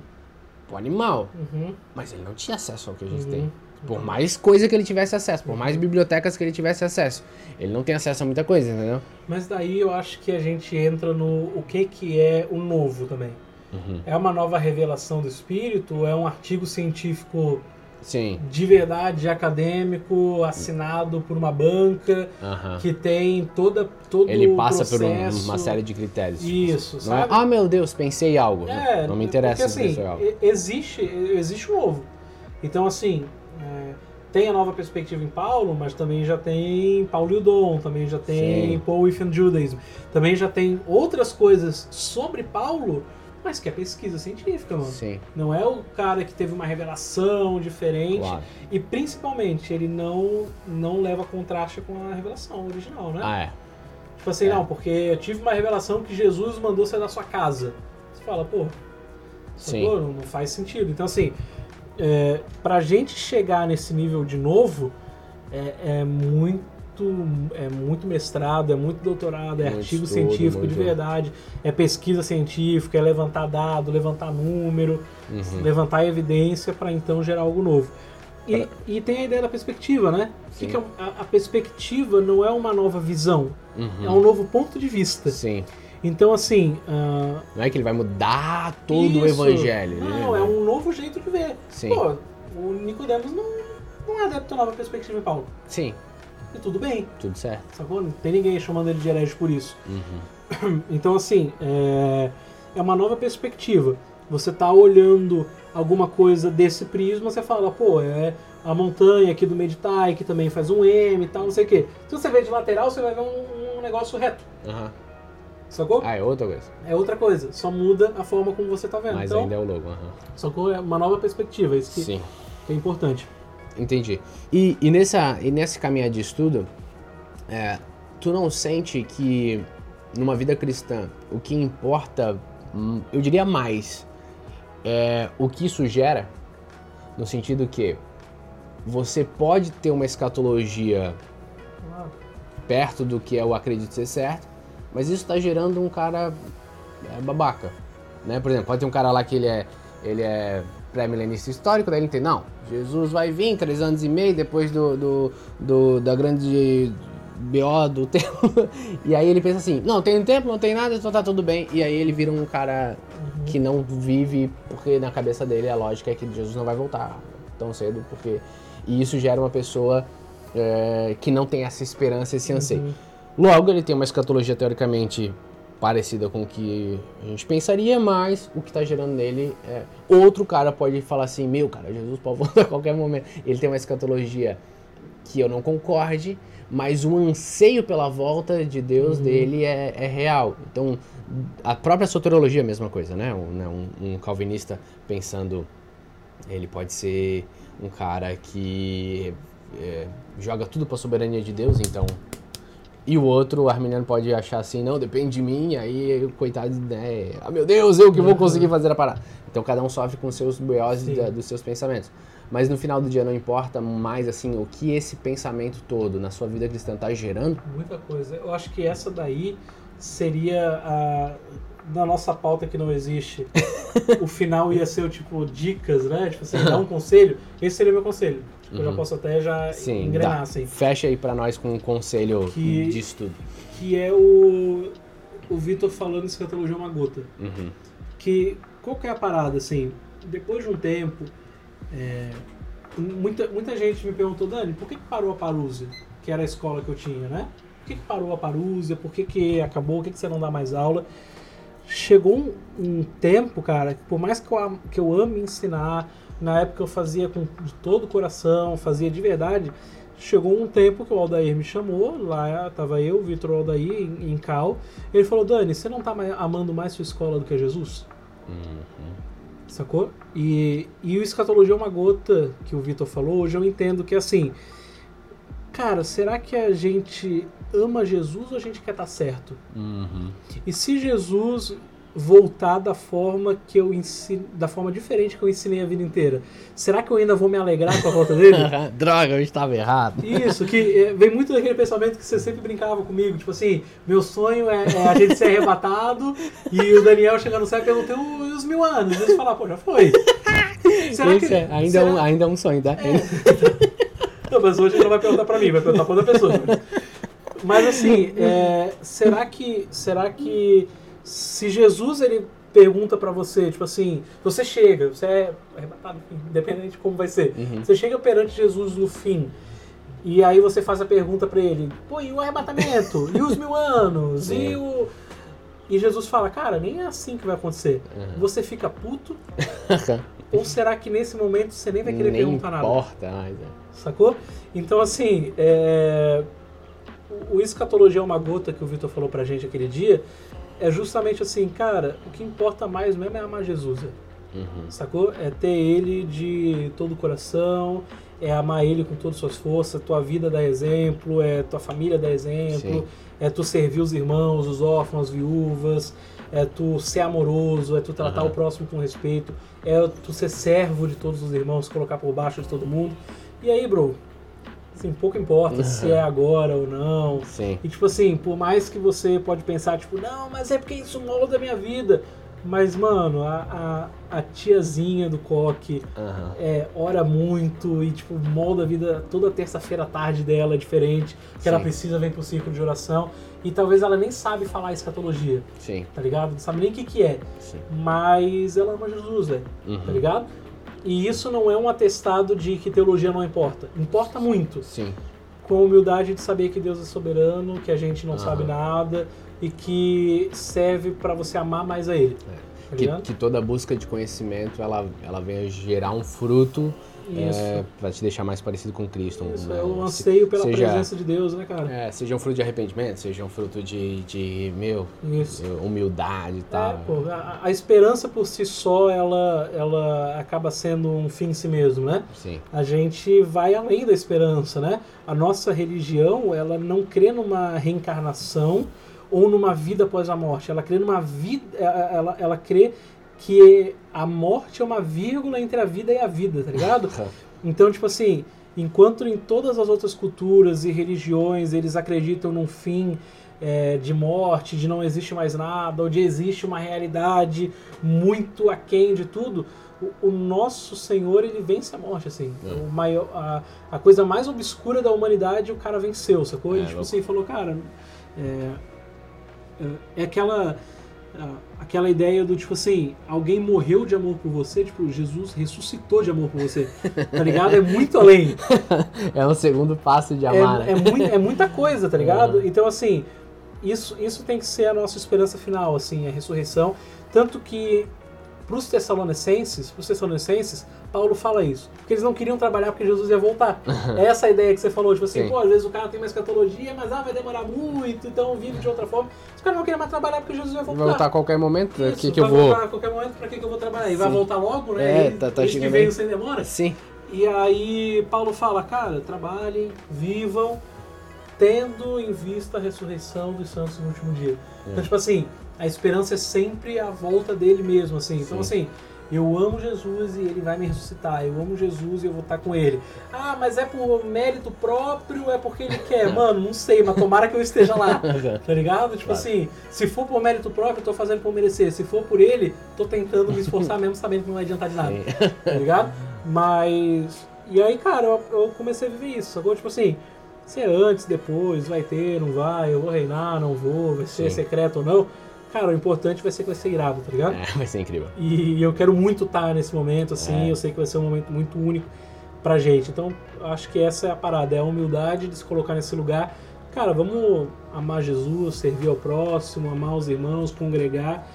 pô, animal. Uhum. Mas ele não tinha acesso ao que a gente Uhum. tem. Por mais coisa que ele tivesse acesso, por mais bibliotecas que ele tivesse acesso. Ele não tem acesso a muita coisa, entendeu? Mas daí eu acho que a gente entra no o que, que é o novo também. Uhum. É uma nova revelação do espírito? É um artigo científico Sim. de verdade, acadêmico, assinado por uma banca, Aham. que tem toda, todo Ele passa por um- uma série de critérios. tipo Isso, assim. Não é, sabe? ah, meu Deus, pensei algo. É, não me interessa porque, assim, algo. existe, existe o novo. Então, assim, é, tem a nova perspectiva em Paulo, mas também já tem Paulo e o Dom, também já tem Sim. Paul Within Judaism, também já tem outras coisas sobre Paulo, mas que é pesquisa científica, mano. Sim, Não é o cara que teve uma revelação diferente claro. e principalmente ele não não leva contraste com a revelação original, né? Ah, é. Tipo assim, É. não, porque eu tive uma revelação que Jesus mandou sair da sua casa. Você fala, pô, Sim. sacou? Não, não faz sentido. Então, assim, é, pra gente chegar nesse nível de novo, é, é muito é muito mestrado, é muito doutorado, é Muito artigo estudo, científico de muito- verdade, é pesquisa científica, é levantar dado, levantar número, Uhum. levantar evidência para então gerar algo novo. E, e tem a ideia da perspectiva, né? O que que é a, a perspectiva não é uma nova visão, Uhum. é um novo ponto de vista. Sim. Então, assim. ah, Não é que ele vai mudar todo o isso. evangelho. né? Não, é um novo jeito de ver. Sim. Pô, o Nicodemos não, não é adepto à nova perspectiva em Paulo. Sim, E tudo bem, tudo certo. sacou? Não tem ninguém chamando ele de herege por isso. Uhum. Então, assim, é, é uma nova perspectiva. Você tá olhando alguma coisa desse prisma, você fala, pô, é a montanha aqui do Meditai, que também faz um M e tal, não sei o quê. Se você vê de lateral, você vai ver um, um negócio reto, Aham. sacou? Ah, é outra coisa. É outra coisa, só muda a forma como você tá vendo. Mas então, ainda é o logo. aham. sacou? É uma nova perspectiva, isso que, Sim. que é importante. Entendi. E, e, nessa, e nesse caminhar de estudo, é, tu não sente que numa vida cristã o que importa, hum, eu diria mais, é o que isso gera? No sentido que você pode ter uma escatologia perto do que eu acredito ser certo, mas isso está gerando um cara é, babaca, né? Por exemplo, pode ter um cara lá que ele é ele é pré-milenista histórico, daí ele tem, não, Jesus vai vir três anos e meio depois do, do, do- da grande BO do templo, e aí ele pensa assim, não, tem tempo, não tem nada, então tá tudo bem, e aí ele vira um cara que não vive, porque na cabeça dele a lógica é que Jesus não vai voltar tão cedo, porque... E isso gera uma pessoa é, que não tem essa esperança, esse anseio. Logo, ele tem uma escatologia teoricamente parecida com o que a gente pensaria, mas o que está gerando nele é. Outro cara pode falar assim: Meu, cara, Jesus pode voltar a qualquer momento. Ele tem uma escatologia que eu não concorde, mas o anseio pela volta de Deus dele é, é real. Então, a própria soteriologia é a mesma coisa, né? Um, né, um- um calvinista pensando ele pode ser um cara que é, joga tudo para a soberania de Deus, então. E o outro, o arminiano, pode achar assim, não, depende de mim, aí, coitado, né? Ah, meu Deus, eu que vou conseguir fazer a parada. Então cada um sofre com seus BOs da- dos seus pensamentos. Mas no final do dia não importa mais, assim, o que esse pensamento todo na sua vida cristã tá gerando. Muita coisa. Eu acho que essa daí seria a. Na nossa pauta que não existe, o final ia ser o tipo dicas, né? Tipo assim, dar um conselho. Esse seria o meu conselho. Tipo, Eu já Uhum. posso até já Sim, engrenar, dá. assim. Fecha aí pra nós com um conselho Que- de estudo. Que é o. O Vitor falando escatologia é uma gota. Uhum. que qual que é a parada assim depois de um tempo é, muita, muita gente me perguntou Dani por que, que parou a Parusa que era a escola que eu tinha né por que, que parou a Parusa por que, que acabou por que, que você não dá mais aula chegou um, um tempo cara que por mais que eu, que eu ame ensinar na época eu fazia com de todo o coração fazia de verdade chegou um tempo que o Aldair me chamou, lá tava eu, o Vitor Aldair em, em Cal. Ele falou: Dani, você não tá mais- amando mais sua escola do que Jesus? Uhum. Sacou? E, e o escatologia é uma gota que o Vitor falou. Hoje eu entendo que assim, cara, será que a gente ama Jesus ou a gente quer estar certo? Uhum. E se Jesus voltar da forma que eu ensino, da forma diferente que eu ensinei a vida inteira? Será que eu ainda vou me alegrar com a volta dele? Droga, eu estava errado. Isso, que é, vem muito daquele pensamento que você sempre brincava comigo, tipo assim, meu sonho é, é a gente ser arrebatado e o Daniel chegar no céu e perguntar "E os mil anos. E falar, pô, já foi. Será Esse é- ainda, é um, ainda é um sonho, tá? Não, mas hoje ele não vai perguntar pra mim, vai perguntar pra outra pessoa. Mas assim, é, será que será que se Jesus ele pergunta pra você, tipo assim, você chega, você é arrebatado, independente de como vai ser, Uhum. você chega perante Jesus no fim. E aí você faz a pergunta pra ele, pô, e o arrebatamento? E os mil anos? E Sim. o. E Jesus fala, cara, nem é assim que vai acontecer. Uhum. Você fica puto? ou será que nesse momento você nem vai querer Nem perguntar nada? importa mais. é. Sacou? Então, assim, é... o escatologia é uma gota que o Vitor falou pra gente aquele dia. É justamente assim, cara, o que importa mais mesmo é amar Jesus. Uhum. Sacou? É ter ele de todo o coração, é amar ele com todas as suas forças, tua vida dá exemplo, é tua família dá exemplo, Sim. é tu servir os irmãos, os órfãos, as viúvas, é tu ser amoroso, é tu tratar Aham. o próximo com respeito, é tu ser servo de todos os irmãos, colocar por baixo de todo mundo. E aí, bro, assim, pouco importa se é agora ou não. Sim. E tipo assim, por mais que você pode pensar, tipo, não, mas é porque isso molda a minha vida. Mas, mano, a, a, a tiazinha do coque Aham. é, ora muito e, tipo, molda a vida toda terça-feira à tarde dela é diferente. Que ela Sim. precisa vir pro círculo de oração. E talvez ela nem sabe falar escatologia, Sim. tá ligado? Não sabe nem o que que é. Sim. Mas ela ama Jesus, velho tá Uhum. ligado? E isso não é um atestado de que teologia não importa. Importa muito. Sim. Com a humildade de saber que Deus é soberano, que a gente não Aham. sabe nada e que serve pra você amar mais a Ele. Tá Que, que toda busca de conhecimento ela, ela venha gerar um fruto. É, para te deixar mais parecido com Cristo. Isso né? é Se- anseio pela seja- presença de Deus, né, cara? É, seja um fruto de arrependimento, seja um fruto de, de meu, Isso. humildade e tal. É, pô, a, a esperança por si só, ela, ela acaba sendo um fim em si mesmo, né? Sim. A gente vai além da esperança, né? A nossa religião, ela não crê numa reencarnação ou numa vida após a morte. Ela crê numa vida, ela, ela crê que a morte é uma vírgula entre a vida e a vida, tá ligado? Então, tipo assim, enquanto em todas as outras culturas e religiões eles acreditam num fim é, de morte, de não existe mais nada, ou de existe uma realidade muito aquém de tudo, o, o nosso Senhor ele vence a morte, assim. É. O maior, a, a coisa mais obscura da humanidade o cara venceu, sacou? É, tipo louco. assim, falou, cara, é, é- é aquela aquela ideia do tipo assim, alguém morreu de amor por você, tipo, Jesus ressuscitou de amor por você. Tá ligado? É muito além. É um segundo passo de É, amar, né? é, mui- é muita coisa, tá ligado? Uhum. Então, assim, isso, isso tem que ser a nossa esperança final, assim, a ressurreição. Tanto que pros Tessalonicenses, pros Tessalonicenses, Paulo fala isso. Porque eles não queriam trabalhar porque Jesus ia voltar. É essa ideia que você falou, tipo assim, Sim. pô, às vezes o cara tem uma escatologia, mas ah, vai demorar muito, então vive de outra forma. Os caras não queriam mais trabalhar porque Jesus ia voltar. Vai voltar a qualquer momento? Isso, que, que eu vai vou. voltar a qualquer momento, pra que, que eu vou trabalhar? E vai voltar logo, né? É, tá- tá eles que veio sem demora. Sim. E aí Paulo fala, cara, trabalhem, vivam, tendo em vista a ressurreição dos santos no último dia. Então, tipo assim, a esperança é sempre a volta dele mesmo, assim. Então, assim, eu amo Jesus e ele vai me ressuscitar. Eu amo Jesus e eu vou estar com ele. Ah, mas é por mérito próprio, é porque ele quer. Mano, não sei, mas tomara que eu esteja lá. Tá ligado? Tipo Claro. assim, se for por mérito próprio, eu tô fazendo por merecer. Se for por ele, tô tentando me esforçar mesmo sabendo que não vai adiantar de nada. Sim. Tá ligado? Mas. E aí, cara, eu, eu comecei a viver isso. Sacou? Tipo assim, se é antes, depois, vai ter, não vai, eu vou reinar, não vou, vai ser Sim. secreto ou não. Cara, o importante vai ser que vai ser irado, tá ligado? É, vai ser incrível. E eu quero muito estar nesse momento, assim, É. eu sei que vai ser um momento muito único pra gente. Então, acho que essa é a parada, é a humildade de se colocar nesse lugar. Cara, vamos amar Jesus, servir ao próximo, amar os irmãos, congregar,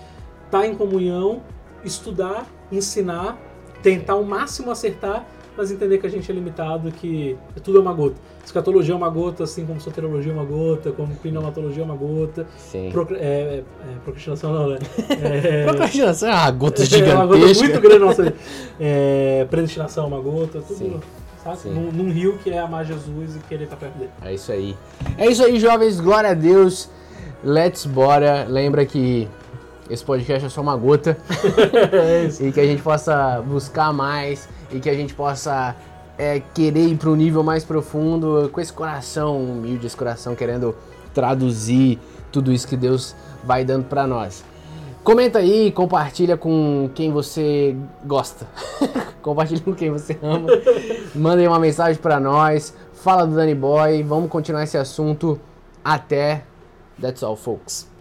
estar em comunhão, estudar, ensinar, tentar o máximo acertar, mas entender que a gente é limitado, que tudo é uma gota. Escatologia é uma gota, assim como soterologia é uma gota, como pneumatologia é uma gota. Sim. Procra- é, é, é, procrastinação não, né? É, Procrastinação é uma gota é uma gota gigantesca. muito grande nossa vida. É, predestinação é uma gota, tudo, Sim. sabe? Num, num rio que é amar Jesus e querer estar perto dele. É isso aí. É isso aí, jovens. Glória a Deus. Let's bora. Lembra que esse podcast é só uma gota. É isso. e que a gente possa buscar mais e que a gente possa é, querer ir para um nível mais profundo com esse coração humilde, esse coração querendo traduzir tudo isso que Deus vai dando para nós. Comenta aí, compartilha com quem você gosta. compartilha com quem você ama. Manda aí uma mensagem para nós. Fala do Danny Boy. Vamos continuar esse assunto até. That's all, folks.